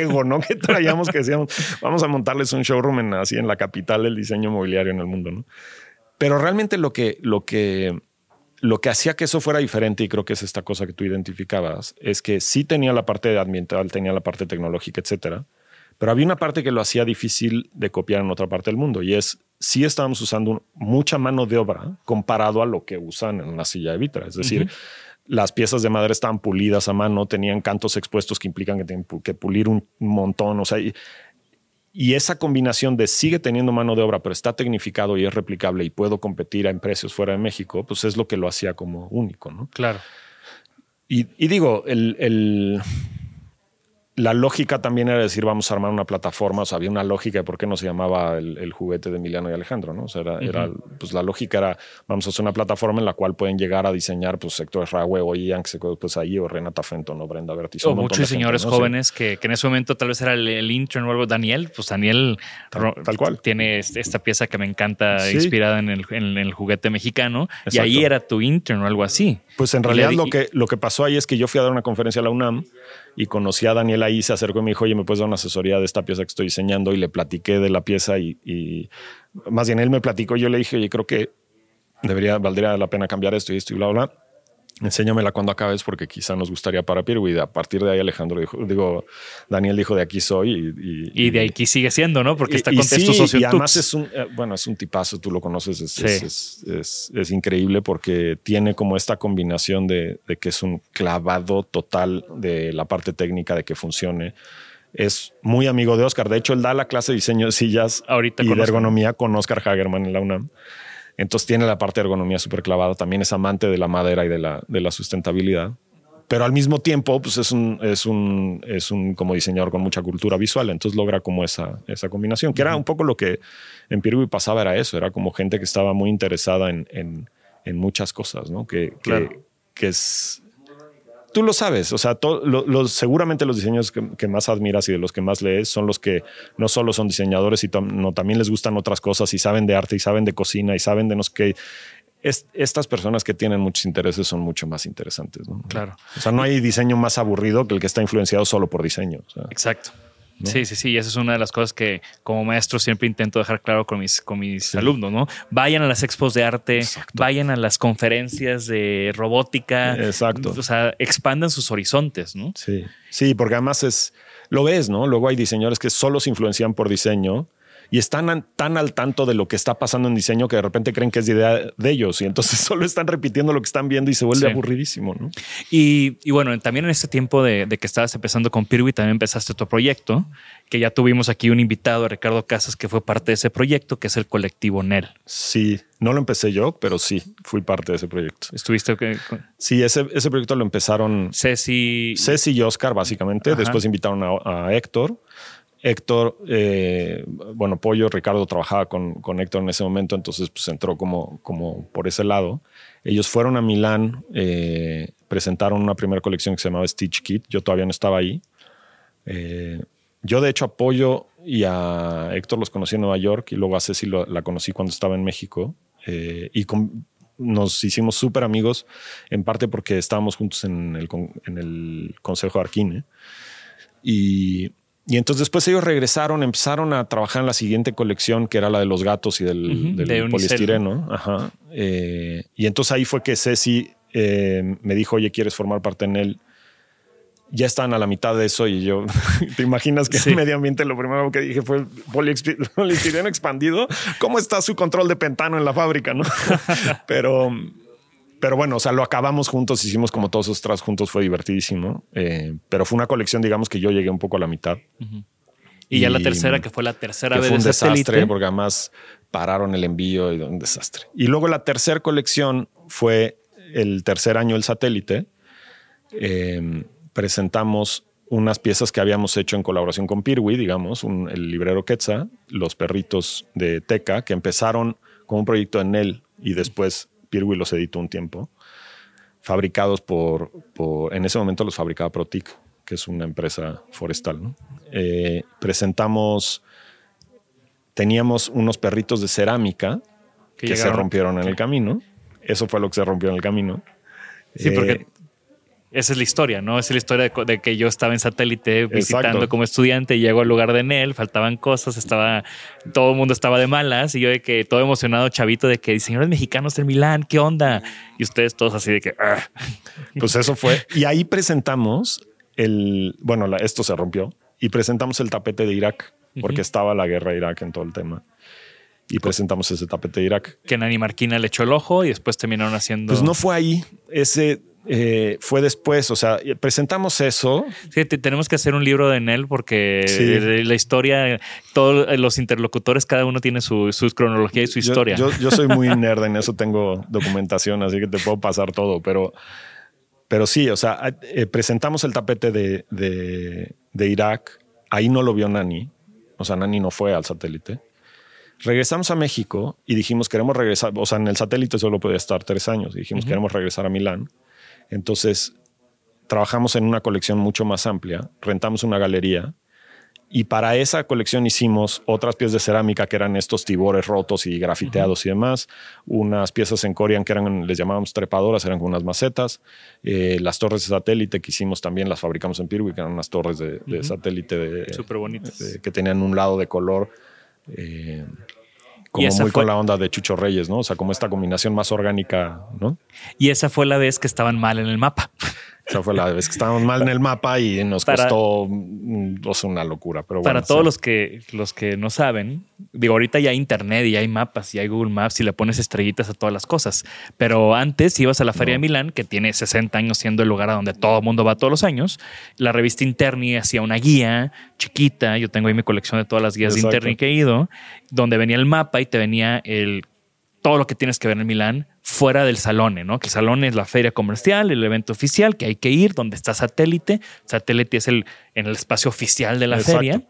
D: ego, ¿no? Que traíamos que decíamos, vamos a montarles un showroom en, así en la capital del diseño mobiliario en el mundo, ¿no? Pero realmente lo que, lo que, lo que hacía que eso fuera diferente, y creo que es esta cosa que tú identificabas, es que sí tenía la parte ambiental, tenía la parte tecnológica, etcétera pero había una parte que lo hacía difícil de copiar en otra parte del mundo y es si estábamos usando mucha mano de obra comparado a lo que usan en una silla de vitra. Es decir, las piezas de madera estaban pulidas a mano, tenían cantos expuestos que implican que tienen que pulir un montón. O sea, y, y esa combinación de sigue teniendo mano de obra, pero está tecnificado y es replicable y puedo competir en precios fuera de México, pues es lo que lo hacía como único, ¿no?
C: Claro.
D: Y, digo, el la lógica también era decir, vamos a armar una plataforma. O sea, había una lógica de por qué no se llamaba el, juguete de Emiliano y Alejandro, ¿no? O sea, era, pues la lógica era, vamos a hacer una plataforma en la cual pueden llegar a diseñar, pues, sectores Rahue o Ian, que se pues ahí, o Renata Fenton o Brenda Bertis.
C: O muchos señores jóvenes que, en ese momento tal vez era el, intern o algo. Daniel, pues Daniel
D: tal, cual.
C: tiene esta pieza que me encanta, inspirada en el, en el, juguete mexicano. Y ahí era tu intern o algo así.
D: Pues en realidad lo, que, lo que pasó ahí es que yo fui a dar una conferencia a la UNAM y conocí a Daniel ahí, se acercó y me dijo, oye, ¿me puedes dar una asesoría de esta pieza que estoy diseñando? Y le platiqué de la pieza y, más bien él me platicó, yo le dije, oye, creo que debería, valdría la pena cambiar esto y esto y bla, bla enséñamela cuando acabes porque quizá nos gustaría para Pirwi. A partir de ahí Alejandro dijo, digo, Daniel dijo de aquí soy
C: y, de aquí sigue siendo, ¿no? Porque está con sí,
D: Y además es un, eh, bueno, es un tipazo, tú lo conoces, es, es, increíble porque tiene como esta combinación de, que es un clavado total de la parte técnica de que funcione. Es muy amigo de Oscar. De hecho, él da la clase de diseño de sillas
C: Ahorita
D: y de ergonomía con Oscar Hagerman en la UNAM. Entonces tiene la parte de ergonomía súper clavada. También es amante de la madera y de la, de la sustentabilidad. Pero al mismo tiempo, pues es un, es un, es un como diseñador con mucha cultura visual. Entonces logra como esa, esa combinación, que era un poco lo que en Pirui pasaba, era eso. Era como gente que estaba muy interesada en, en, en muchas cosas, ¿no? Que, que, que es tú lo sabes, o sea, seguramente los diseños que, más admiras y de los que más lees son los que no solo son diseñadores, y no, también les gustan otras cosas y saben de arte y saben de cocina y saben de no sé qué. estas personas que tienen muchos intereses son mucho más interesantes. ¿no?
C: Claro.
D: O sea, no hay diseño más aburrido que el que está influenciado solo por diseño.
C: Exacto. Sí, sí, sí. Y esa es una de las cosas que como maestro siempre intento dejar claro con mis, con mis alumnos, ¿no? Vayan a las expos de arte, vayan a las conferencias de robótica.
D: Exacto.
C: O sea, expandan sus horizontes, ¿no?
D: Sí, sí, porque además es, lo ves, ¿no? Luego hay diseñadores que solo se influencian por diseño y están tan al tanto de lo que está pasando en diseño que de repente creen que es idea de ellos y entonces solo están repitiendo lo que están viendo y se vuelve aburridísimo. ¿no?
C: Y, bueno, también en este tiempo de, que estabas empezando con Pirwi, también empezaste tu proyecto, que ya tuvimos aquí un invitado, Ricardo Casas, que fue parte de ese proyecto, que es el colectivo NEL.
D: Sí, no lo empecé yo, pero sí, fui parte de ese proyecto.
C: ¿Estuviste?
D: Sí, ese, ese proyecto lo empezaron
C: Ceci.
D: Ceci y Oscar, básicamente. Después invitaron a Héctor. Héctor, eh, bueno, Pollo, Ricardo trabajaba con, con, Héctor en ese momento, entonces pues entró como, como por ese lado. Ellos fueron a Milán, eh, presentaron una primera colección que se llamaba Stitch Kit, yo todavía no estaba ahí. Eh, yo de hecho a Pollo y a Héctor los conocí en Nueva York y luego a Ceci la conocí cuando estaba en México y nos hicimos súper amigos, en parte porque estábamos juntos en el, en el Consejo de Arquine. Y y entonces después ellos regresaron, empezaron a trabajar en la siguiente colección, que era la de los gatos y del, poliestireno. Ajá. Eh, y entonces ahí fue que Ceci eh, me dijo, oye, ¿quieres formar parte en él? Ya están a la mitad de eso y yo, ¿te imaginas que en medio ambiente lo primero que dije fue poliestireno expandido? ¿Cómo está su control de pentano en la fábrica? ¿no? Pero pero bueno, o sea, lo acabamos juntos, hicimos como todos esos tras juntos, fue divertidísimo. Eh, pero fue una colección, digamos que yo llegué un poco a la mitad.
C: Y, ya la tercera, que fue la tercera vez.
D: Fue un desastre porque además pararon el envío y un desastre. Y luego la tercera colección fue el tercer año del satélite. Em, presentamos unas piezas que habíamos hecho en colaboración con Pirwi, digamos, el librero Quetzal, los perritos de Teca, que empezaron con un proyecto en él y después Pirwi los editó un tiempo, fabricados por, en ese momento los fabricaba Protic, que es una empresa forestal. Eh, presentamos, teníamos unos perritos de cerámica que, se rompieron en el camino. Eso fue lo que se rompió en el camino.
C: Sí, porque eh, esa es la historia, ¿no? Esa es la historia de, que yo estaba en satélite visitando como estudiante, y llego al lugar de Nel, faltaban cosas, estaba, todo el mundo estaba de malas y yo de que todo emocionado, chavito, de que señores mexicanos del Milán, ¿qué onda? Y ustedes todos así de que... Ah".
D: Pues eso fue. Y ahí presentamos el, bueno, esto se rompió y presentamos el tapete de Irak porque estaba la guerra de Irak en todo el tema y presentamos ese tapete de Irak.
C: Que Nani Marquina le echó el ojo y después terminaron haciendo.
D: Pues no fue ahí. Ese eh, fue después, o sea, presentamos eso.
C: Sí, tenemos que hacer un libro de Nel porque la historia, todos los interlocutores, cada uno tiene su, cronología y su historia.
D: Yo, soy muy nerd en eso, tengo documentación, así que te puedo pasar todo, pero, pero sí, o sea, eh, presentamos el tapete de, de Irak. Ahí no lo vio Nani. O sea, Nani no fue al satélite. Regresamos a México y dijimos, queremos regresar. O sea, en el satélite solo podía estar tres años. Y dijimos, queremos regresar a Milán. Entonces, trabajamos en una colección mucho más amplia. Rentamos una galería y para esa colección hicimos otras piezas de cerámica que eran estos tibores rotos y grafiteados y demás. Unas piezas en Corian que eran, les llamábamos trepadoras, eran como unas macetas. Eh, las torres de satélite que hicimos también las fabricamos en Pirwi, que eran unas torres de, satélite de,
C: Súper bonitas.
D: que tenían un lado de color. Eh, como muy con la onda de Chucho Reyes, ¿no? O sea, como esta combinación más orgánica, ¿no?
C: Y esa fue la vez que estaban mal en el mapa.
D: Esa fue la vez que estábamos mal en el mapa y nos costó mm, una locura. Pero
C: para todos los que los que no saben, digo, ahorita ya hay internet y hay mapas y hay Google Maps y le pones estrellitas a todas las cosas. Pero antes ibas a la Feria de Milán, que tiene 60 años siendo el lugar a donde todo el mundo va todos los años. La revista Interni hacía una guía chiquita. Yo tengo ahí mi colección de todas las guías de Interni que he ido, donde venía el mapa y te venía el todo lo que tienes que ver en Milán fuera del salón, ¿no? Que el salón es la feria comercial, el evento oficial, que hay que ir, donde está satélite. Satélite es el en el espacio oficial de la feria,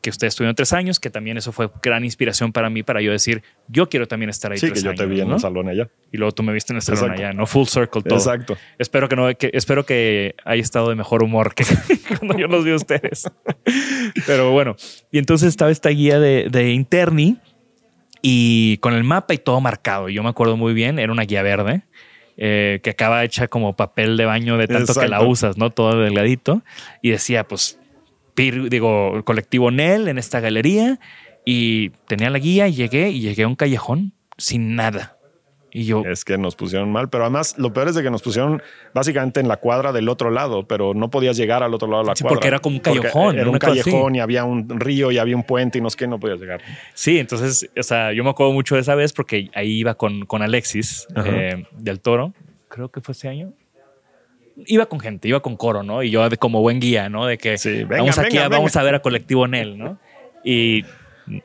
C: que usted estudió tres años, que también eso fue gran inspiración para mí, para yo decir, yo quiero también estar ahí.
D: Sí, que yo te vi en el salón allá.
C: Y luego tú me viste en el salón allá, ¿no? Full circle todo.
D: Exacto.
C: Espero que no, que, espero que haya estado de mejor humor que cuando yo los vi a ustedes. Pero bueno, y entonces estaba esta guía de, de Interni y con el mapa y todo marcado. Yo me acuerdo muy bien, era una guía verde eh, que acaba hecha como papel de baño de tanto que la usas, ¿no? Todo delgadito. Y decía, pues, digo, colectivo NEL en esta galería. Y tenía la guía y llegué y llegué a un callejón sin nada. Y yo.
D: Es que nos pusieron mal, pero además lo peor es de que nos pusieron básicamente en la cuadra del otro lado, pero no podías llegar al otro lado de la
C: sí,
D: cuadra.
C: Porque era como un callejón.
D: Era un callejón y había un río y había un puente y no sé qué, no podías llegar.
C: Sí, entonces, o sea, yo me acuerdo mucho de esa vez porque ahí iba con, con Alexis eh, del Toro, creo que fue ese año. Iba con gente, iba con coro, ¿no? Y yo como buen guía, ¿no? De que vamos aquí, vamos a ver a colectivo Nel, ¿no? Y,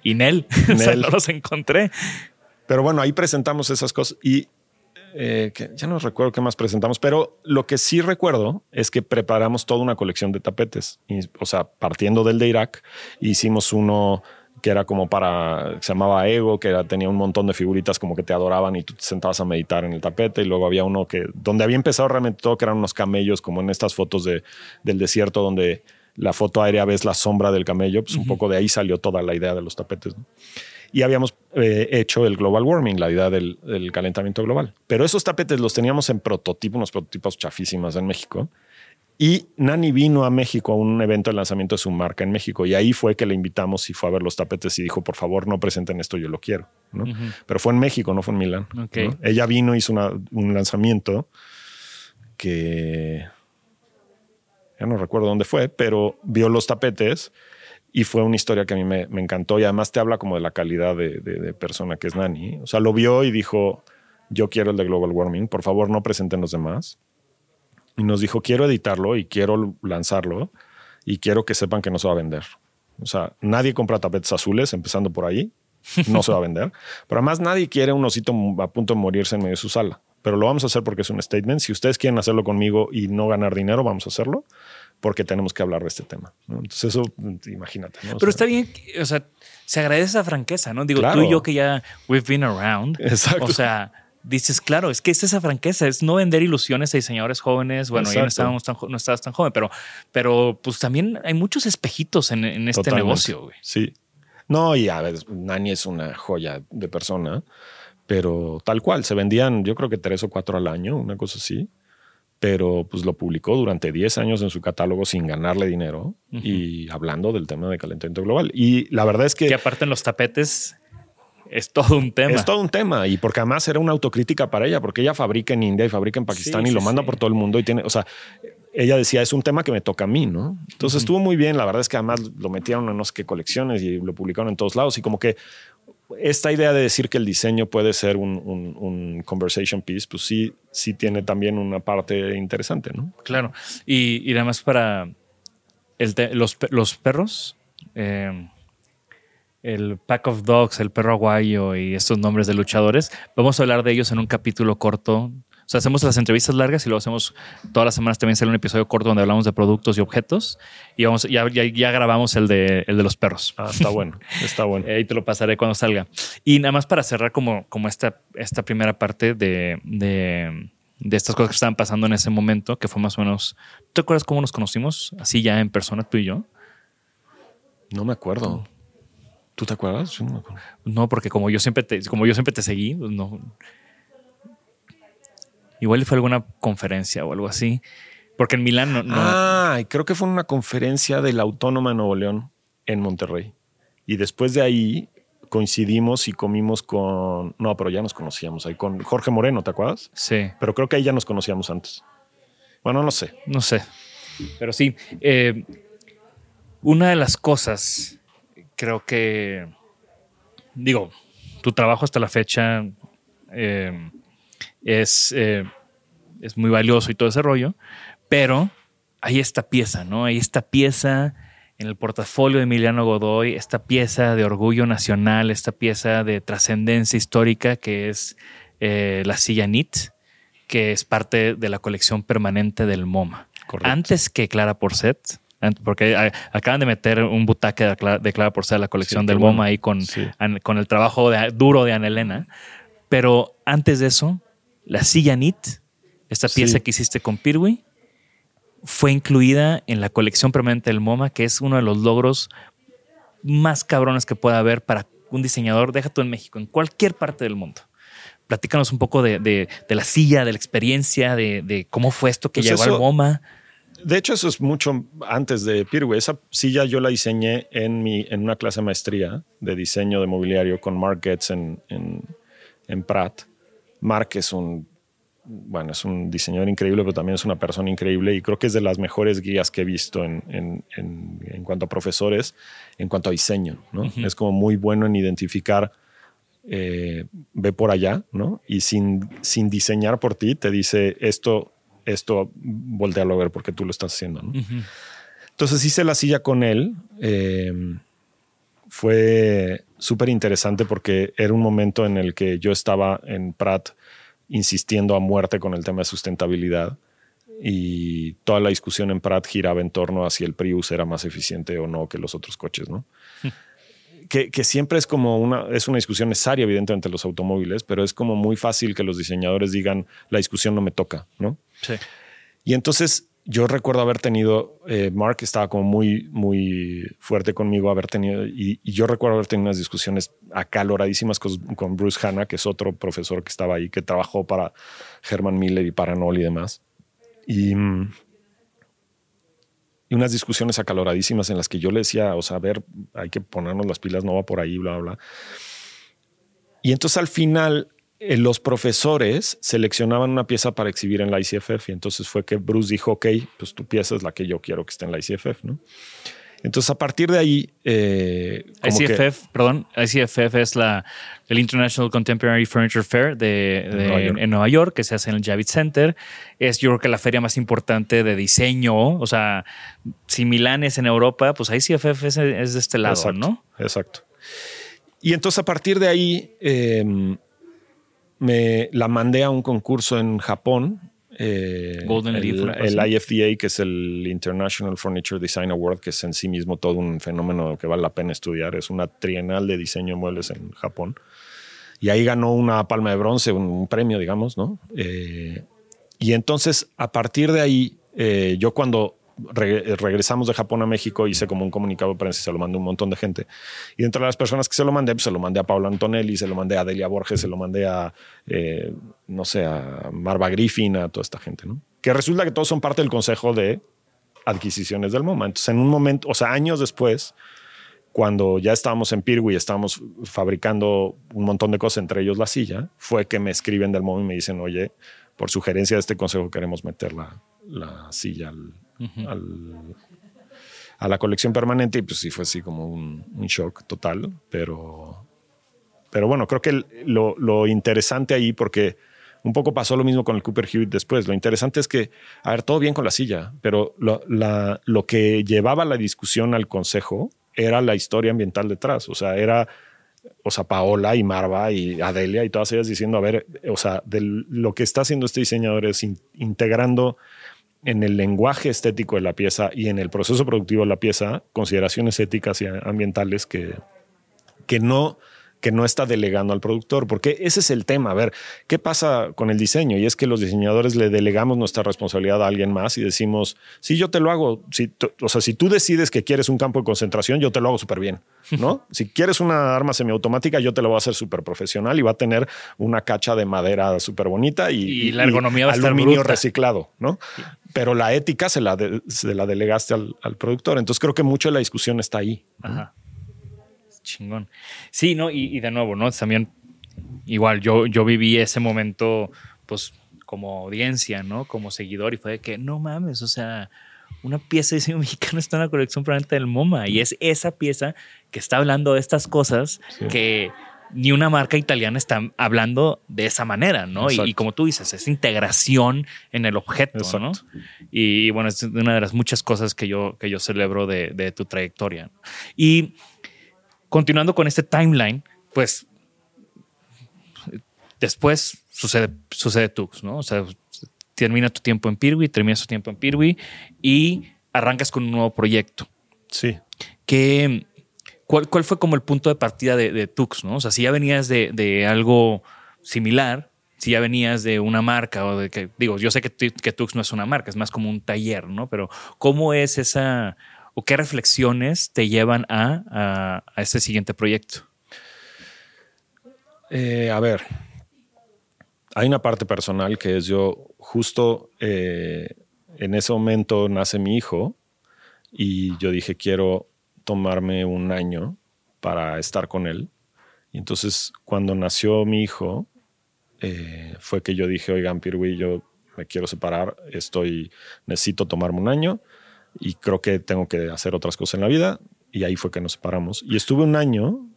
C: y Nel, Nel. o sea, no los encontré.
D: Pero bueno, ahí presentamos esas cosas y eh, que ya no recuerdo qué más presentamos, pero lo que sí recuerdo es que preparamos toda una colección de tapetes. o sea, partiendo del de Irak, hicimos uno que era como para, se llamaba Ego, que tenía un montón de figuritas como que te adoraban y tú te sentabas a meditar en el tapete. Y luego había uno que, donde había empezado realmente todo, que eran unos camellos, como en estas fotos de, del desierto, donde la foto aérea ves la sombra del camello, pues un poco de ahí salió toda la idea de los tapetes. ¿no? Y habíamos eh, hecho el global warming, la idea del, calentamiento global. Pero esos tapetes los teníamos en prototipo, unos prototipos chafísimas en México. Y Nani vino a México a un evento de lanzamiento de su marca en México y ahí fue que le invitamos y fue a ver los tapetes y dijo, por favor, no presenten esto, yo lo quiero. ¿no? Pero fue en México, no fue en Milán. Ella vino, hizo un lanzamiento que ya no recuerdo dónde fue, pero vio los tapetes y fue una historia que a mí me, encantó y además te habla como de la calidad de, persona que es Nani. O sea, lo vio y dijo, yo quiero el de Global Warming, por favor no presenten los demás. Y nos dijo, quiero editarlo y quiero lanzarlo y quiero que sepan que no se va a vender. O sea, nadie compra tapetes azules, empezando por ahí, no se va a vender. Pero además nadie quiere un osito a punto de morirse en medio de su sala. Pero lo vamos a hacer porque es un statement. Si ustedes quieren hacerlo conmigo y no ganar dinero, vamos a hacerlo porque tenemos que hablar de este tema. Entonces eso, imagínate.
C: Pero está bien, o sea, se agradece esa franqueza, ¿no? Digo, tú y yo que ya we've been around. Exacto. O sea, dices, claro, es que es esa franqueza, es no vender ilusiones a diseñadores jóvenes. Bueno, ya no estábamos tan, no estabas tan joven, pero, pero pues también hay muchos espejitos en, este negocio. Güey.
D: Sí. No, y a ver, Nani es una joya de persona, pero tal cual, se vendían yo creo que tres o cuatro al año, una cosa así pero pues lo publicó durante 10 años en su catálogo sin ganarle dinero y hablando del tema de calentamiento global. Y la verdad es que...
C: Que aparte en los tapetes es todo un tema.
D: Es todo un tema y porque además era una autocrítica para ella, porque ella fabrica en India y fabrica en Pakistán y lo manda por todo el mundo y tiene, o sea, ella decía, es un tema que me toca a mí, ¿no? Entonces estuvo muy bien, la verdad es que además lo metieron en no sé qué colecciones y lo publicaron en todos lados y como que esta idea de decir que el diseño puede ser un, conversation piece, pues sí, sí tiene también una parte interesante, ¿no?
C: Claro. Y, además para los, los, perros, eh, el Pack of Dogs, el perro aguayo y estos nombres de luchadores, vamos a hablar de ellos en un capítulo corto sea, hacemos las entrevistas largas y luego hacemos todas las semanas también sale un episodio corto donde hablamos de productos y objetos. Y vamos, ya, ya, ya grabamos el de, el de los perros.
D: Ah, está bueno, está bueno.
C: Ahí te lo pasaré cuando salga. Y nada más para cerrar como, como esta, esta primera parte de, de, de estas cosas que estaban pasando en ese momento, que fue más o menos... ¿Te acuerdas cómo nos conocimos? Así ya en persona, tú y yo.
D: No me acuerdo. ¿Tú te acuerdas? No me acuerdo.
C: No, porque como yo siempre te, como yo siempre te seguí, no. Igual fue alguna conferencia o algo así. Porque en Milán no. no-
D: Ah, creo que fue una conferencia de la Autónoma de Nuevo León en Monterrey. Y después de ahí coincidimos y comimos con. No, pero ya nos conocíamos ahí con Jorge Moreno, ¿te acuerdas?
C: Sí,
D: Pero creo que ahí ya nos conocíamos antes. Bueno, no sé.
C: no sé. Pero sí. eh, una de las cosas, creo que. Digo, tu trabajo hasta la fecha eh, es, eh, es muy valioso y todo ese rollo, pero hay esta pieza, ¿no? Hay esta pieza en el portafolio de Emiliano Godoy, esta pieza de orgullo nacional, esta pieza de trascendencia histórica que es eh, la silla NIT, que es parte de la colección permanente del MoMA.
D: Correcto.
C: Antes que Clara Porcet, porque a- acaban de meter un butaque de Clara, de Clara Porcet a la colección
D: Sí,
C: del. MoMA ahí con,
D: Sí.
C: an- con el trabajo de- duro de Ana Elena. Pero antes de eso, la silla NIT, esta
D: Sí.
C: pieza que hiciste con Pirwi, fue incluida en la colección permanente del MoMA, que es uno de los logros más cabrones que pueda haber para un diseñador, deja tú en México, en cualquier parte del mundo. Platícanos un poco de, de- de la silla, de la experiencia, de, de cómo fue esto que
D: Pues
C: llegó
D: eso-
C: al MoMA.
D: De hecho, eso es mucho antes de Pirwe. Esa silla yo la diseñé en, mi, en una clase de maestría de diseño de mobiliario con Mark Getz en, en, en Pratt. Mark es un, bueno, es un diseñador increíble, pero también es una persona increíble y creo que es de las mejores guías que he visto en, en- en- en cuanto a profesores, en cuanto a diseño. ¿no? Es como muy bueno en identificar, eh, ve por allá, ¿no? Y sin, sin diseñar por ti, te dice esto, esto, voltealo a ver porque tú lo estás haciendo, ¿no? Entonces hice la silla con él. eh, fue súper interesante porque era un momento en el que yo estaba en Pratt insistiendo a muerte con el tema de sustentabilidad y toda la discusión en Pratt giraba en torno a si el Prius era más eficiente o no que los otros coches, ¿no? que, que siempre es como una, es una discusión necesaria, evidentemente, los automóviles, pero es como muy fácil que los diseñadores digan, la discusión no me toca, ¿no?
C: Sí.
D: Y entonces yo recuerdo haber tenido, eh, Mark estaba como muy, muy fuerte conmigo, haber tenido, y, yo recuerdo haber tenido unas discusiones acaloradísimas con, con Bruce Hanna, que es otro profesor que estaba ahí, que trabajó para Herman Miller y para Noll y demás. Y, mm, y unas discusiones acaloradísimas en las que yo le decía, o sea, a ver, hay que ponernos las pilas, no va por ahí, bla, bla. Y entonces al final eh, los profesores seleccionaban una pieza para exhibir en la ICFF y entonces fue que Bruce dijo, ok, pues tu pieza es la que yo quiero que esté en la ICFF, ¿no? Entonces a partir de ahí... eh, que-
C: ICFF, perdón, ICFF es la, el International Contemporary Furniture Fair de, de-
D: Nueva York.
C: en Nueva York, que se hace en el Javits Center. Es yo creo que la feria más importante de diseño. O sea, si Milán es en Europa, pues ICFF es, es de este lado,
D: Exacto,
C: ¿no?
D: Exacto. Y entonces a partir de ahí eh, me la mandé a un concurso en Japón. eh,
C: Golden Leaf,
D: el,
C: cosa
D: el. IFDA, que es el International Furniture Design Award, que es en sí mismo todo un fenómeno que vale la pena estudiar. Es una trienal de diseño de muebles en Japón. Y ahí ganó una palma de bronce, un, un premio, digamos, ¿no? Eh, y entonces, a partir de ahí, eh, yo cuando re- regresamos de Japón a México hice como un comunicado de prensa y se lo mandé a un montón de gente. Y entre las personas que se lo mandé, pues se lo mandé a Paula Antonelli, se lo mandé a Delia Borges, se lo mandé a, eh, no sé, a Marva Griffin, a toda esta gente, ¿no? Que resulta que todos son parte del consejo de adquisiciones del MoMA. Entonces, en un momento, o sea, años después, cuando ya estábamos en Pirwi y estábamos fabricando un montón de cosas, entre ellos la silla, fue que me escriben del MoMA y me dicen, oye, por sugerencia de este consejo queremos meter la, la silla al, a la colección permanente y pues sí fue así como un, shock total, pero, pero bueno, creo que lo, interesante ahí, porque un poco pasó lo mismo con el Cooper Hewitt después, lo interesante es que, a ver, todo bien con la silla, pero lo, lo que llevaba la discusión al consejo era la historia ambiental detrás, o sea, era o sea, Paola y Marva y Adelia y todas ellas diciendo, a ver, o sea, de lo que está haciendo este diseñador es integrando en el lenguaje estético de la pieza y en el proceso productivo de la pieza consideraciones éticas y ambientales que, que no que no está delegando al productor, porque ese es el tema. A ver, ¿qué pasa con el diseño? Y es que los diseñadores le delegamos nuestra responsabilidad a alguien más y decimos, sí, yo te lo hago. Si, o sea, si tú decides que quieres un campo de concentración, yo te lo hago súper bien, ¿no? si quieres una arma semiautomática, yo te lo voy a hacer súper profesional y va a tener una cacha de madera súper bonita y,
C: la ergonomía va a estar
D: aluminio reciclado, ¿no? Pero la ética se la, se la delegaste al, al, productor. Entonces creo que mucho de la discusión está ahí.
C: Ajá chingón. Sí, ¿no? Y, de nuevo, ¿no? También, igual, yo, yo viví ese momento, pues, como audiencia, ¿no? Como seguidor, y fue de que, no mames, o sea, una pieza de diseño mexicano está en la colección probablemente del MoMA, y es esa pieza que está hablando de estas cosas que ni una marca italiana está hablando de esa manera, ¿no? Y, como tú dices, es integración en el objeto, ¿no? Y, bueno, es una de las muchas cosas que yo, que yo celebro de, de tu trayectoria. Y continuando con este timeline, pues después sucede, sucede Tux, ¿no? O sea, termina tu tiempo en Pirwi, termina tu tiempo en Pirwi y arrancas con un nuevo proyecto.
D: Sí.
C: Que, ¿cuál, ¿Cuál fue como el punto de partida de, Tux, no? O sea, si ya venías de, algo similar, si ya venías de una marca o de que, digo, yo sé que, que Tux no es una marca, es más como un taller, ¿no? Pero ¿cómo es esa o qué reflexiones te llevan a, a, ese siguiente proyecto?
D: Eh, a ver, hay una parte personal que es yo justo eh, en ese momento nace mi hijo y yo dije quiero tomarme un año para estar con él. Y entonces cuando nació mi hijo eh, fue que yo dije, oigan, Pirwi, yo me quiero separar, estoy, necesito tomarme un año y creo que tengo que hacer otras cosas en la vida. Y ahí fue que nos separamos. Y estuve un año.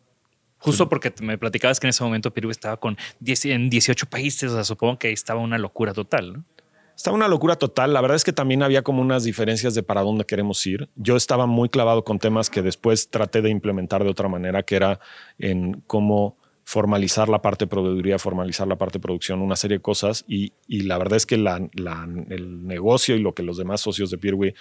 C: Justo porque me platicabas que en ese momento Perú estaba con en 18 países, o sea, supongo que estaba una locura total, ¿no?
D: Estaba una locura total. La verdad es que también había como unas diferencias de para dónde queremos ir. Yo estaba muy clavado con temas que después traté de implementar de otra manera, que era en cómo formalizar la parte de proveeduría, formalizar la parte de producción, una serie de cosas. Y, y la verdad es que la, el negocio y lo que los demás socios de Pirwi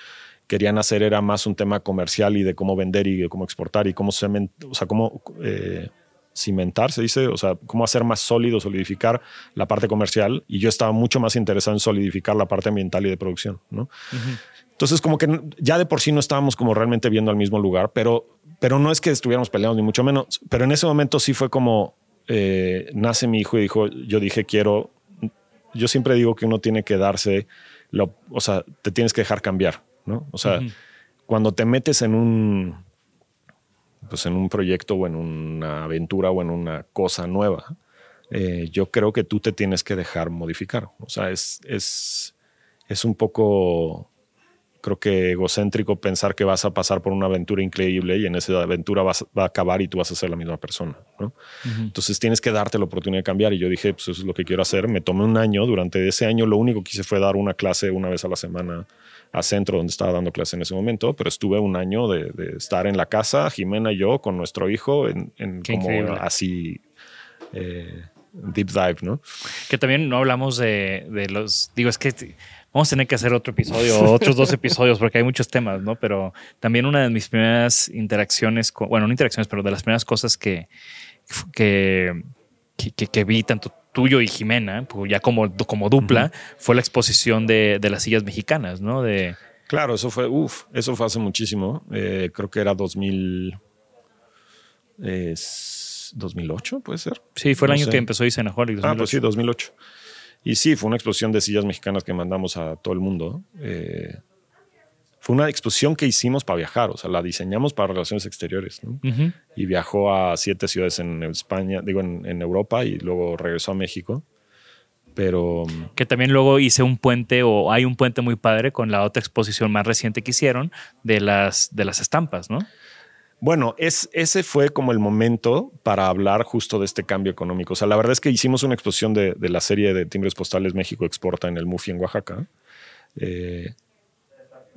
D: querían hacer era más un tema comercial y de cómo vender y de cómo exportar y cómo, o sea, cómo eh, cimentar, se dice, o sea, cómo hacer más sólido, solidificar la parte comercial. Y yo estaba mucho más interesado en solidificar la parte ambiental y de producción, ¿no? Entonces, como que ya de por sí no estábamos como realmente viendo al mismo lugar, pero, pero no es que estuviéramos peleando ni mucho menos. Pero en ese momento sí fue como eh, nace mi hijo y dijo, yo dije, quiero, yo siempre digo que uno tiene que darse, lo, o sea, te tienes que dejar cambiar. ¿No? O sea, cuando te metes en un, pues en un proyecto o en una aventura o en una cosa nueva, eh, yo creo que tú te tienes que dejar modificar. O sea, es, es, es un poco, creo que egocéntrico pensar que vas a pasar por una aventura increíble y en esa aventura vas, va a acabar y tú vas a ser la misma persona. ¿no? Entonces tienes que darte la oportunidad de cambiar. Y yo dije, pues eso es lo que quiero hacer. Me tomé un año. Durante ese año lo único que hice fue dar una clase una vez a la semana a centro donde estaba dando clase en ese momento, pero estuve un año de, estar en la casa, Jimena y yo, con nuestro hijo, en, como así eh, deep dive, ¿no?
C: Que también no hablamos de, los, digo, es que vamos a tener que hacer otro episodio, otros dos episodios, porque hay muchos temas, ¿no? Pero también una de mis primeras interacciones, bueno, no interacciones, pero de las primeras cosas que, que, que, que vi tanto tuyo y Jimena, pues ya como, como dupla, fue la exposición de, las sillas mexicanas, ¿no? De...
D: Claro, eso fue, uff, eso fue hace muchísimo. Eh, creo que era 2000, 2008, puede ser.
C: Sí, fue el año que empezó Isenaholic.
D: Ah, pues sí, 2008. Y sí, fue una exposición de sillas mexicanas que mandamos a todo el mundo. Eh, fue una exposición que hicimos para viajar, o sea, la diseñamos para relaciones exteriores, ¿no? Y viajó a siete ciudades en España, digo, en, Europa y luego regresó a México. Pero...
C: Que también luego hice un puente o hay un puente muy padre con la otra exposición más reciente que hicieron de las, de las estampas, ¿no?
D: Bueno, es, ese fue como el momento para hablar justo de este cambio económico. O sea, la verdad es que hicimos una exposición de, la serie de timbres postales México Exporta en el MUFI en Oaxaca. Eh,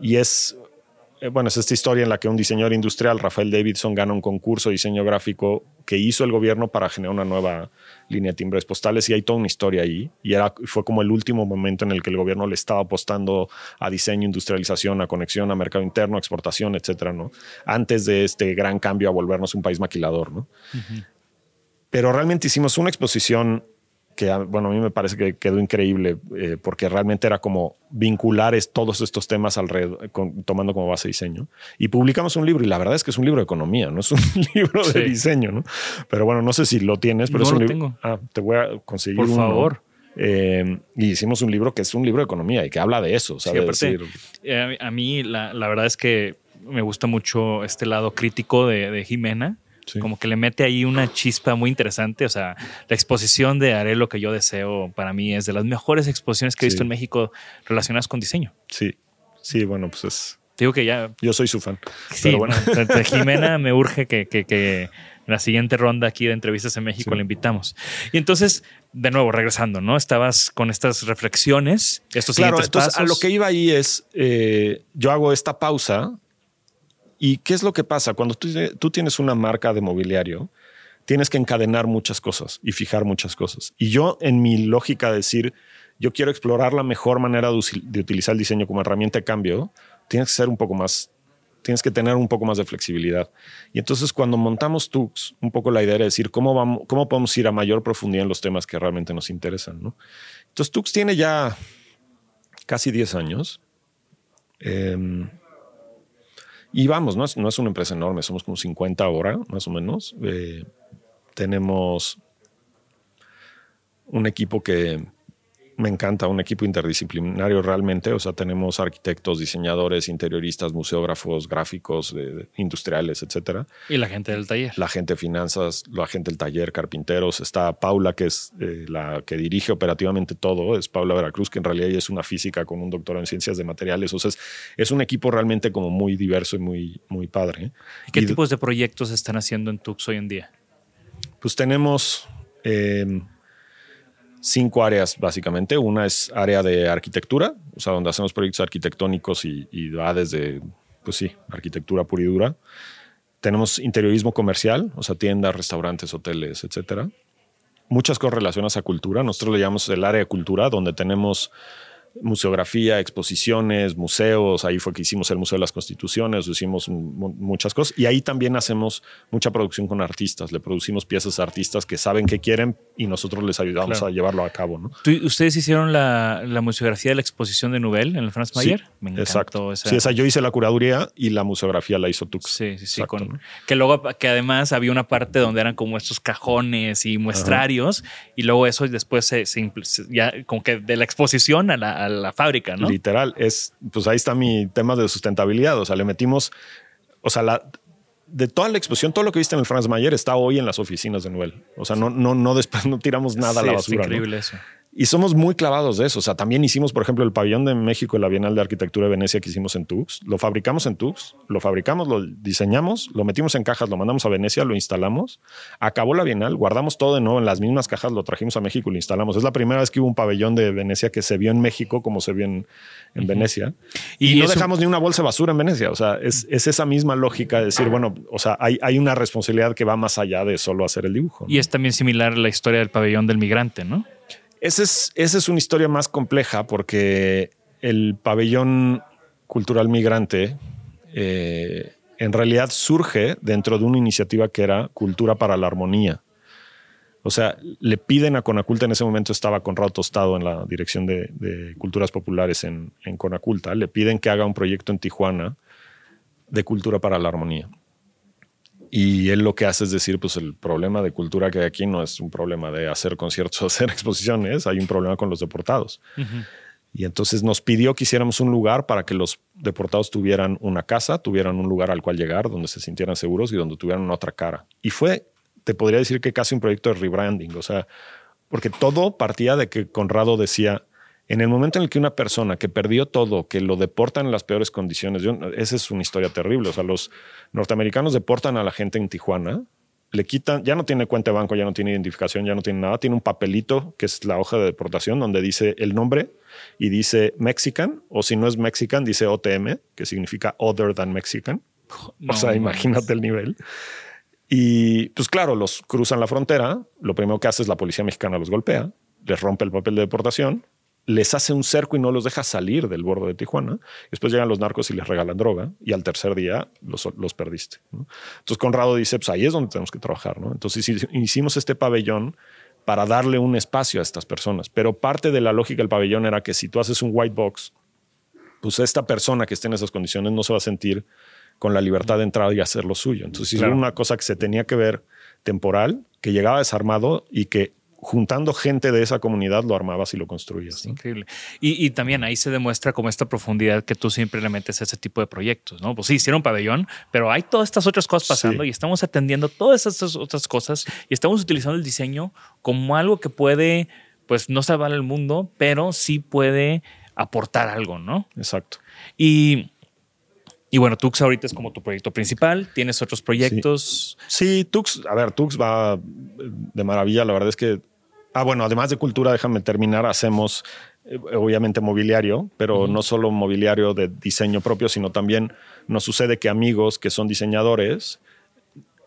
D: y es, eh, bueno, es esta historia en la que un diseñador industrial, Rafael Davidson, gana un concurso de diseño gráfico que hizo el gobierno para generar una nueva línea de timbres postales y hay toda una historia ahí. Y era, fue como el último momento en el que el gobierno le estaba apostando a diseño, industrialización, a conexión, a mercado interno, a exportación, etcétera, ¿no? Antes de este gran cambio a volvernos un país maquilador, ¿no? Pero realmente hicimos una exposición que bueno, a mí me parece que quedó increíble eh, porque realmente era como vincular todos estos temas alrededor, tomando como base diseño. Y publicamos un libro y la verdad es que es un libro de economía, no es un libro de diseño, ¿no? Pero bueno, no sé si lo tienes, pero
C: no
D: es un
C: lo
D: libro.
C: tengo.
D: Ah, te voy a conseguir
C: Por
D: uno.
C: favor.
D: Eh, y hicimos un libro que es un libro de economía y que habla de eso,
C: Sí,
D: ¿sabes?
C: aparte, eh, a mí la, la verdad es que me gusta mucho este lado crítico de, de Jimena.
D: Sí.
C: Como que le mete ahí una chispa muy interesante. O sea, la exposición de Haré lo que yo deseo para mí es de las mejores exposiciones que he visto
D: Sí.
C: en México relacionadas con diseño.
D: Sí, sí, bueno, pues es.
C: Te digo que ya.
D: Yo soy su fan.
C: Sí,
D: pero bueno.
C: Jimena me urge que, que- que en la siguiente ronda aquí de entrevistas en México
D: Sí.
C: la invitamos. Y entonces, de nuevo, regresando, ¿no? Estabas con estas reflexiones, estos
D: Claro,
C: siguientes
D: entonces a lo que iba ahí es, eh, yo hago esta pausa y ¿qué es lo que pasa? Cuando tú, tienes una marca de mobiliario, tienes que encadenar muchas cosas y fijar muchas cosas. Y yo en mi lógica de decir, yo quiero explorar la mejor manera de, utilizar el diseño como herramienta de cambio, tienes que ser un poco más, tienes que tener un poco más de flexibilidad. Y entonces cuando montamos Tux, un poco la idea era decir, ¿cómo, vamos, cómo podemos ir a mayor profundidad en los temas que realmente nos interesan? ¿no? Entonces Tux tiene ya casi 10 años. Eh, y vamos, no es, no es una empresa enorme, somos como 50 ahora, más o menos. Eh, tenemos un equipo que me encanta, un equipo interdisciplinario realmente. O sea, tenemos arquitectos, diseñadores, interioristas, museógrafos, gráficos, eh, industriales, etcétera.
C: Y la gente del taller.
D: La gente de finanzas, la gente del taller, carpinteros. Está Paula, que es eh, la que dirige operativamente todo. Es Paula Veracruz, que en realidad ella es una física con un doctorado en ciencias de materiales. O sea, es, es un equipo realmente como muy diverso y muy, muy padre.
C: ¿Y qué
D: Y-
C: tipos de proyectos están haciendo en Tux hoy en día?
D: Pues tenemos eh, cinco áreas básicamente. Una es área de arquitectura, o sea, donde hacemos proyectos arquitectónicos y, y va desde, pues sí, arquitectura pura y dura. Tenemos interiorismo comercial, o sea, tiendas, restaurantes, hoteles, etcétera. Muchas cosas relacionadas a cultura. Nosotros le llamamos el área de cultura, donde tenemos museografía, exposiciones, museos. Ahí fue que hicimos el Museo de las Constituciones, hicimos mu- muchas cosas. Y ahí también hacemos mucha producción con artistas. Le producimos piezas a artistas que saben qué quieren y nosotros les ayudamos
C: Claro.
D: a llevarlo a cabo. ¿no?
C: ¿Tú- ¿Ustedes hicieron la, la museografía de la exposición de Nubel en el Franz Mayer?
D: Sí,
C: Me encantó
D: exacto.
C: esa.
D: Sí, esa yo hice la curaduría y la museografía la hizo Tux.
C: Sí, sí, sí.
D: Exacto,
C: con-
D: ¿no?
C: Que luego, que además había una parte donde eran como estos cajones y muestrarios, y luego eso después se- ya como que de la exposición a la, a la fábrica, ¿no?
D: Literal, es, pues ahí está mi tema de sustentabilidad. O sea, le metimos, o sea, la, de toda la exposición, todo lo que viste en el Franz Mayer está hoy en las oficinas de Noel. O sea, no, no, no, después no tiramos nada a la basura.
C: Es
D: ¿no?
C: increíble eso.
D: Y somos muy clavados de eso. O sea, también hicimos, por ejemplo, el pabellón de México de la Bienal de Arquitectura de Venecia que hicimos en Tux. Lo fabricamos en Tux, lo fabricamos, lo diseñamos, lo metimos en cajas, lo mandamos a Venecia, lo instalamos. Acabó la Bienal, guardamos todo de nuevo en las mismas cajas, lo trajimos a México y lo instalamos. Es la primera vez que hubo un pabellón de Venecia que se vio en México como se vio en, en Venecia. Y,
C: Y
D: no
C: eso-
D: dejamos ni una bolsa de basura en Venecia. O sea, es, es esa misma lógica de decir, bueno, o sea, hay, hay una responsabilidad que va más allá de solo hacer el dibujo. ¿no?
C: Y es también similar la historia del pabellón del migrante, ¿no?
D: Esa es una historia más compleja porque el pabellón cultural migrante eh, en realidad surge dentro de una iniciativa que era Cultura para la Armonía. O sea, le piden a Conaculta, en ese momento estaba Conrado Tostado en la dirección de, de culturas populares en, en Conaculta, le piden que haga un proyecto en Tijuana de cultura para la armonía. Y él lo que hace es decir, pues el problema de cultura que hay aquí no es un problema de hacer conciertos o hacer exposiciones, hay un problema con los deportados. Y entonces nos pidió que hiciéramos un lugar para que los deportados tuvieran una casa, tuvieran un lugar al cual llegar, donde se sintieran seguros y donde tuvieran otra cara. Y fue, te podría decir que casi un proyecto de rebranding, o sea, porque todo partía de que Conrado decía, en el momento en el que una persona que perdió todo, que lo deportan en las peores condiciones, yo- esa es una historia terrible, o sea, los norteamericanos deportan a la gente en Tijuana le quitan, ya no tiene cuenta de banco, ya no tiene identificación, ya no tiene nada, tiene un papelito que es la hoja de deportación donde dice el nombre y dice Mexican, o si no es Mexican, dice OTM, que significa Other Than Mexican. o sea, imagínate el nivel. Y pues claro, los cruzan la frontera, lo primero que hace es la policía mexicana los golpea, les rompe el papel de deportación, les hace un cerco y no los deja salir del borde de Tijuana. Después llegan los narcos y les regalan droga y al tercer día los, los perdiste. Entonces Conrado dice, pues ahí es donde tenemos que trabajar. ¿no? Entonces hicimos este pabellón para darle un espacio a estas personas. Pero parte de la lógica del pabellón era que si tú haces un white box, pues esta persona que esté en esas condiciones no se va a sentir con la libertad de entrar y hacer lo suyo. Entonces, era una cosa que se tenía que ver temporal, que llegaba desarmado y que juntando gente de esa comunidad lo armabas y lo construías.
C: Increíble. Y, también ahí se demuestra como esta profundidad que tú siempre le metes a ese tipo de proyectos, ¿no? Pues sí, hicieron pabellón, pero hay todas estas otras cosas pasando y estamos atendiendo todas estas otras cosas y estamos utilizando el diseño como algo que puede, pues no salvar el mundo, pero sí puede aportar algo, ¿no?
D: Exacto.
C: Y y bueno, Tux ahorita es como tu proyecto principal. ¿Tienes otros proyectos?
D: Sí. Tux, a ver, Tux va de maravilla. La verdad es que, ah, bueno, además de cultura, déjame terminar, hacemos eh, obviamente mobiliario, pero no solo mobiliario de diseño propio, sino también nos sucede que amigos que son diseñadores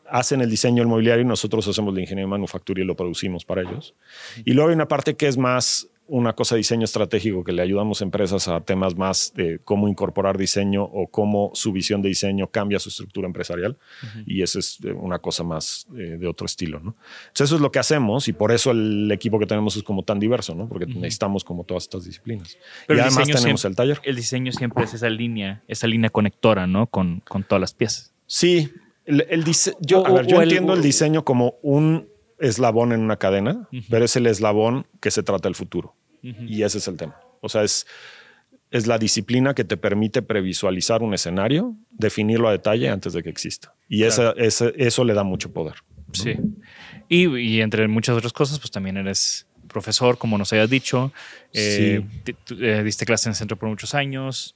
D: hacen el diseño del mobiliario y nosotros hacemos la ingeniería de manufactura y lo producimos para ellos. Y luego hay una parte que es más una cosa de diseño estratégico que le ayudamos a empresas a temas más de cómo incorporar diseño o cómo su visión de diseño cambia su estructura empresarial. Y eso es eh, una cosa más eh, de otro estilo. ¿no? Entonces eso es lo que hacemos y por eso el equipo que tenemos es como tan diverso, ¿no? porque necesitamos como todas estas disciplinas.
C: Pero y además tenemos el taller. El diseño siempre es esa línea, esa línea conectora ¿no? con, con todas las piezas.
D: Sí, el, el yo, a ver, yo entiendo el diseño como un eslabón en una cadena, pero es el eslabón que se trata el futuro. Y ese es el tema. O sea, es, es la disciplina que te permite previsualizar un escenario, definirlo a detalle antes de que exista. Y esa, eso le da mucho poder.
C: Sí. Y, entre muchas otras cosas, pues también eres profesor, como nos hayas dicho. Eh, eh, diste clase en el centro por muchos años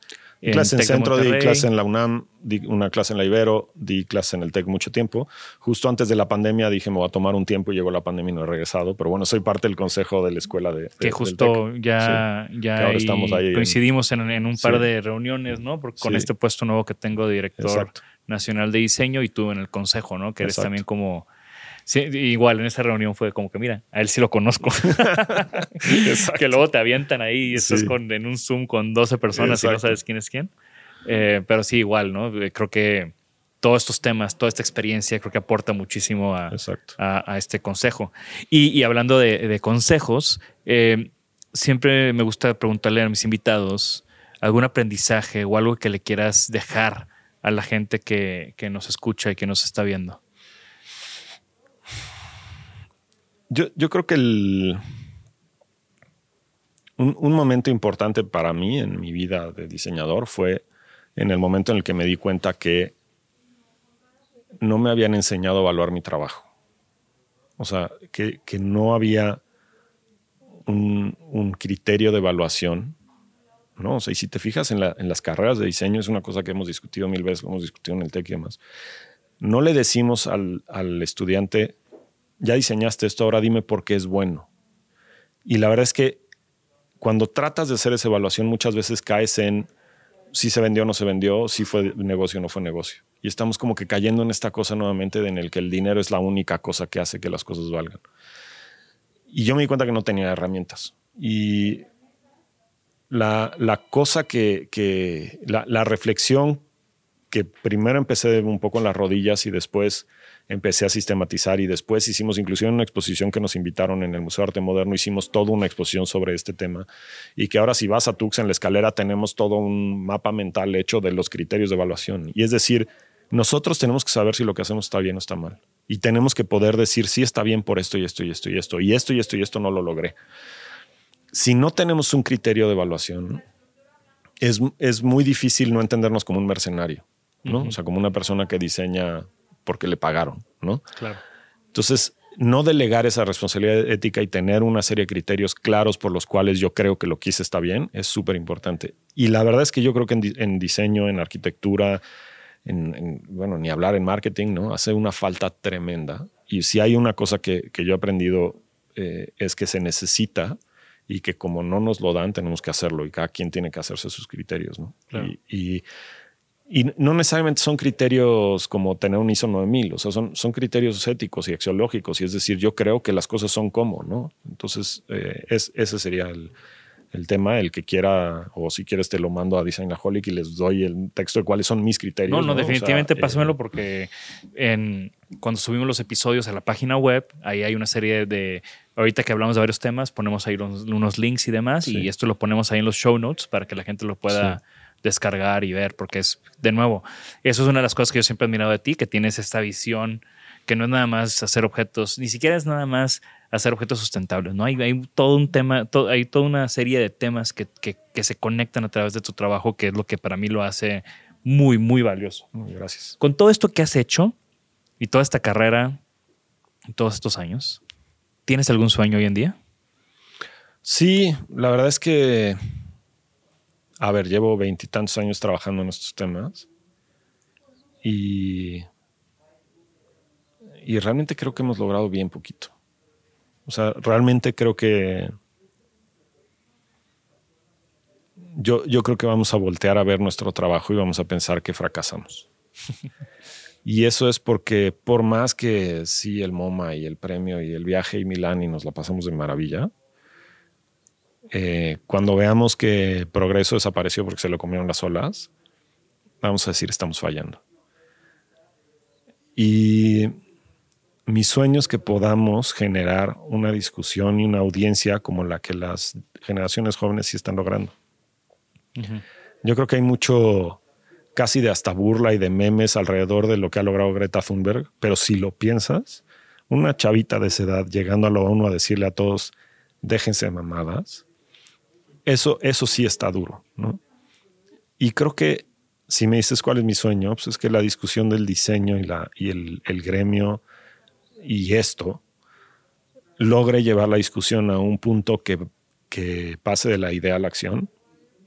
D: clase en centro, di clase en la UNAM, di una clase en la Ibero, di clase en el TEC mucho tiempo. Justo antes de la pandemia dije me voy a tomar un tiempo y llegó la pandemia y no he regresado. Pero bueno, soy parte del consejo de la escuela de.
C: que justo ya, ya estamos ahí coincidimos en, un par de reuniones, ¿no? Porque con este puesto nuevo que tengo de director nacional de diseño y tú en el consejo, ¿no? Que eres también como Sí, igual en esa reunión fue como que, mira, a él sí lo conozco. que luego te avientan ahí y estás con, en un Zoom con 12 personas y no sabes quién es quién. Eh, pero sí, igual, ¿no? Eh, creo que todos estos temas, toda esta experiencia, creo que aporta muchísimo a, a, este consejo. Y, hablando de, consejos, eh, siempre me gusta preguntarle a mis invitados algún aprendizaje o algo que le quieras dejar a la gente que, que nos escucha y que nos está viendo.
D: Yo, creo que el, un, momento importante para mí en mi vida de diseñador fue en el momento en el que me di cuenta que no me habían enseñado a evaluar mi trabajo. O sea, que, no había un, criterio de evaluación. ¿no? O y si te fijas en, las carreras de diseño, es una cosa que hemos discutido mil veces, hemos discutido en el TEC y demás. No le decimos al, al estudiante, ya diseñaste esto, ahora dime por qué es bueno. Y la verdad es que cuando tratas de hacer esa evaluación, muchas veces caes en si se vendió o no se vendió, si fue negocio o no fue negocio. Y estamos como que cayendo en esta cosa nuevamente en el que el dinero es la única cosa que hace que las cosas valgan. Y yo me di cuenta que no tenía herramientas. Y la, cosa que, que la, la reflexión que primero empecé un poco en las rodillas y después empecé a sistematizar y después hicimos inclusive una exposición que nos invitaron en el Museo de Arte Moderno, hicimos toda una exposición sobre este tema y que ahora si vas a Tux en la escalera tenemos todo un mapa mental hecho de los criterios de evaluación. Y es decir, nosotros tenemos que saber si lo que hacemos está bien o está mal. Y tenemos que poder decir si está bien por esto y esto y esto y esto y esto y esto y esto no lo logré. Si no tenemos un criterio de evaluación, es, es muy difícil no entendernos como un mercenario, ¿no? O sea, como una persona que diseña porque le pagaron, ¿no? Claro. Entonces, no delegar esa responsabilidad ética y tener una serie de criterios claros por los cuales yo creo que lo quise está bien es súper importante. Y la verdad es que yo creo que en, diseño, en arquitectura, en, bueno, ni hablar en marketing, ¿no? Hace una falta tremenda Y si hay una cosa que, que yo he aprendido eh, es que se necesita y que como no nos lo dan, tenemos que hacerlo y cada quien tiene que hacerse sus criterios. ¿no? Y, y, y, no necesariamente son criterios como tener un ISO 9000, o sea, son, son criterios éticos y axiológicos. Y es decir, yo creo que las cosas son como, ¿no? Entonces, eh, es, ese sería el, el tema, el que quiera, o si quieres te lo mando a Designaholic y les doy el texto de cuáles son mis criterios.
C: No, no, definitivamente o sea, pásamelo eh, porque en, cuando subimos los episodios a la página web, ahí hay una serie de, ahorita que hablamos de varios temas, ponemos ahí unos, unos links y demás, sí. y esto lo ponemos ahí en los show notes para que la gente lo pueda... Sí descargar y ver, porque es, de nuevo, eso es una de las cosas que yo siempre he admirado de ti, que tienes esta visión que no es nada más hacer objetos, ni siquiera es nada más hacer objetos sustentables, ¿no? Hay, hay todo un tema, todo, hay toda una serie de temas que, que, que, se conectan a través de tu trabajo, que es lo que para mí lo hace muy, muy valioso.
D: Muy gracias.
C: Con todo esto que has hecho y toda esta carrera, todos estos años, ¿tienes algún sueño hoy en día?
D: Sí, la verdad es que a ver, llevo veintitantos años trabajando en estos temas y, y realmente creo que hemos logrado bien poquito. O sea, realmente creo que yo, yo creo que vamos a voltear a ver nuestro trabajo y vamos a pensar que fracasamos. y eso es porque por más que sí, el MoMA y el premio y el viaje y Milán y nos la pasamos de maravilla, eh, cuando veamos que progreso desapareció porque se lo comieron las olas, vamos a decir estamos fallando. Y mi sueño es que podamos generar una discusión y una audiencia como la que las generaciones jóvenes sí están logrando. Uh -huh. Yo creo que hay mucho casi de hasta burla y de memes alrededor de lo que ha logrado Greta Thunberg, pero si lo piensas, una chavita de esa edad llegando a lo uno a decirle a todos, déjense de mamadas, eso, eso sí está duro, ¿no? Y creo que si me dices cuál es mi sueño, pues es que la discusión del diseño y, la, y el, el gremio y esto logre llevar la discusión a un punto que, que pase de la idea a la acción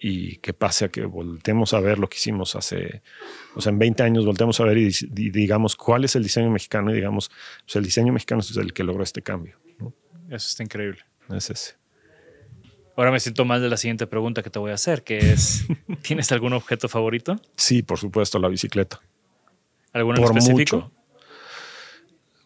D: y que pase a que voltemos a ver lo que hicimos hace, o sea, en 20 años voltemos a ver y, y digamos cuál es el diseño mexicano y digamos, pues el diseño mexicano es el que logró este cambio. ¿no?
C: Eso está increíble.
D: Es ese.
C: Ahora me siento mal de la siguiente pregunta que te voy a hacer, que es, ¿tienes algún objeto favorito?
D: Sí, por supuesto, la bicicleta.
C: ¿Alguno en específico? Mucho.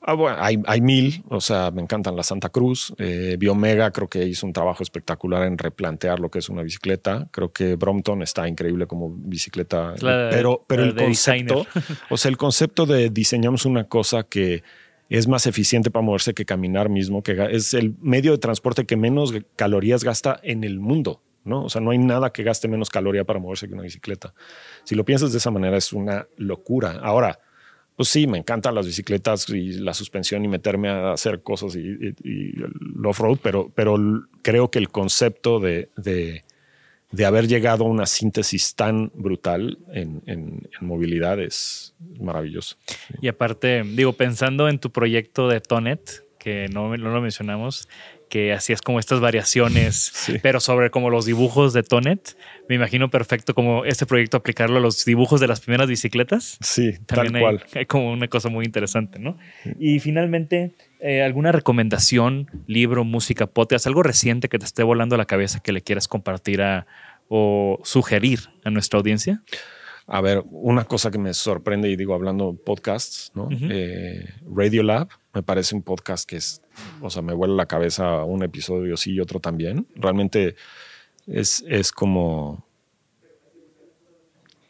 D: Ah, bueno, hay, hay, mil, o sea, me encantan la Santa Cruz. Eh, Biomega creo que hizo un trabajo espectacular en replantear lo que es una bicicleta. Creo que Brompton está increíble como bicicleta,
C: la,
D: pero, pero el concepto, o sea, el concepto de diseñamos una cosa que es más eficiente para moverse que caminar mismo, que es el medio de transporte que menos calorías gasta en el mundo. ¿no? O sea, no hay nada que gaste menos caloría para moverse que una bicicleta. Si lo piensas de esa manera, es una locura. Ahora, pues sí, me encantan las bicicletas y la suspensión y meterme a hacer cosas y, y, y el off-road, pero, pero creo que el concepto de, de, de, haber llegado a una síntesis tan brutal en, en, movilidad es maravilloso.
C: Y aparte, digo, pensando en tu proyecto de Tonet, que no, no lo mencionamos, que hacías como estas variaciones, sí. pero sobre como los dibujos de Tonet. Me imagino perfecto como este proyecto aplicarlo a los dibujos de las primeras bicicletas.
D: Sí,
C: También
D: tal
C: hay,
D: cual.
C: Hay como una cosa muy interesante, ¿no? Sí. Y finalmente, eh, ¿alguna recomendación, libro, música, podcast, algo reciente que te esté volando a la cabeza que le quieras compartir a, o sugerir a nuestra audiencia?
D: A ver, una cosa que me sorprende y digo hablando podcasts, ¿no? Uh -huh. eh, Radio Lab me parece un podcast que es, o sea, me vuela la cabeza un episodio sí y otro también. Realmente es, es como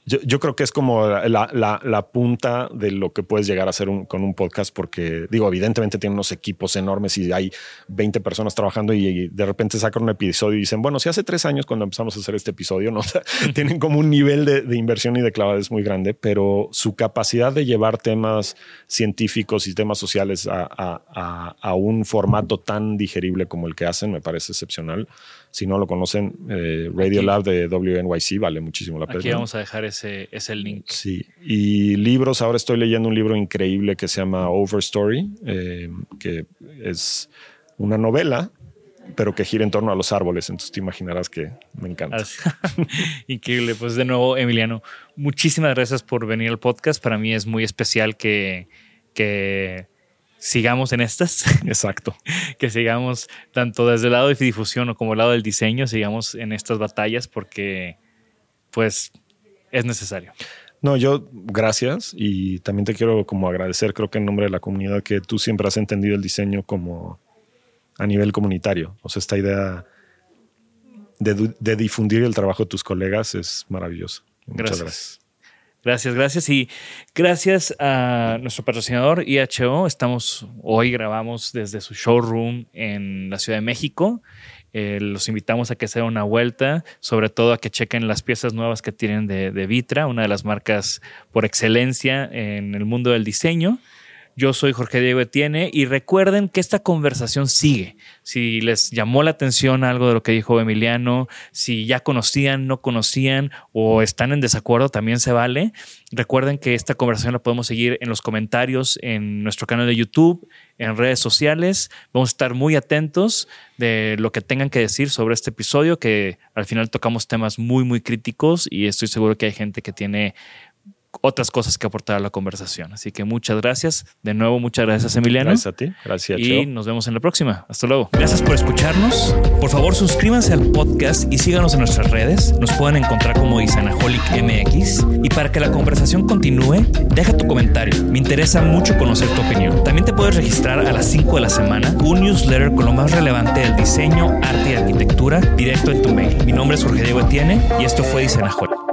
D: yo, yo, creo que es como la, la, la, punta de lo que puedes llegar a hacer un, con un podcast, porque digo, evidentemente tiene unos equipos enormes y hay 20 personas trabajando y, y de repente sacan un episodio y dicen, bueno, si hace tres años cuando empezamos a hacer este episodio, ¿no? Tienen como un nivel de, de, inversión y de clavadez muy grande, pero su capacidad de llevar temas científicos y temas sociales a, a, a, a un formato tan digerible como el que hacen me parece excepcional. Si no lo conocen, eh, Radio. Lab de WNYC vale muchísimo la pena.
C: Aquí vamos a dejar ese, ese link.
D: Sí. Y libros, ahora estoy leyendo un libro increíble que se llama Overstory, eh, que es una novela, pero que gira en torno a los árboles. Entonces te imaginarás que me encanta.
C: Increíble. Pues de nuevo, Emiliano, muchísimas gracias por venir al podcast. Para mí es muy especial que, que sigamos en estas.
D: Exacto.
C: que sigamos tanto desde el lado de difusión como el lado del diseño, sigamos en estas batallas porque pues es necesario.
D: No, yo gracias y también te quiero como agradecer, creo que en nombre de la comunidad, que tú siempre has entendido el diseño como a nivel comunitario. O sea, esta idea de, de difundir el trabajo de tus colegas es maravillosa. Muchas gracias.
C: Gracias, gracias. Y gracias a nuestro patrocinador IHO. Estamos, hoy grabamos desde su showroom en la Ciudad de México. Eh, los invitamos a que se una vuelta, sobre todo a que chequen las piezas nuevas que tienen de Vitra, una de las marcas por excelencia en el mundo del diseño. Yo soy Jorge Diego Etienne y recuerden que esta conversación sigue. Si les llamó la atención algo de lo que dijo Emiliano, si ya conocían, no conocían o están en desacuerdo, también se vale. Recuerden que esta conversación la podemos seguir en los comentarios en nuestro canal de YouTube, en redes sociales. Vamos a estar muy atentos de lo que tengan que decir sobre este episodio, que al final tocamos temas muy, muy críticos y estoy seguro que hay gente que tiene otras cosas que aportar a la conversación. Así que muchas gracias. De nuevo, muchas gracias, Emiliano.
D: Gracias a ti. Gracias,
C: Y nos vemos en la próxima. Hasta luego. Gracias por escucharnos. Por favor, suscríbanse al podcast y síganos en nuestras redes. Nos pueden encontrar como Isanaholic MX. Y para que la conversación continúe, deja tu comentario. Me interesa mucho conocer tu opinión. También te puedes registrar a las 5 de la semana un newsletter con lo más relevante del diseño, arte y arquitectura directo en tu mail. Mi nombre es Jorge Diego Etienne y esto fue Isanaholic.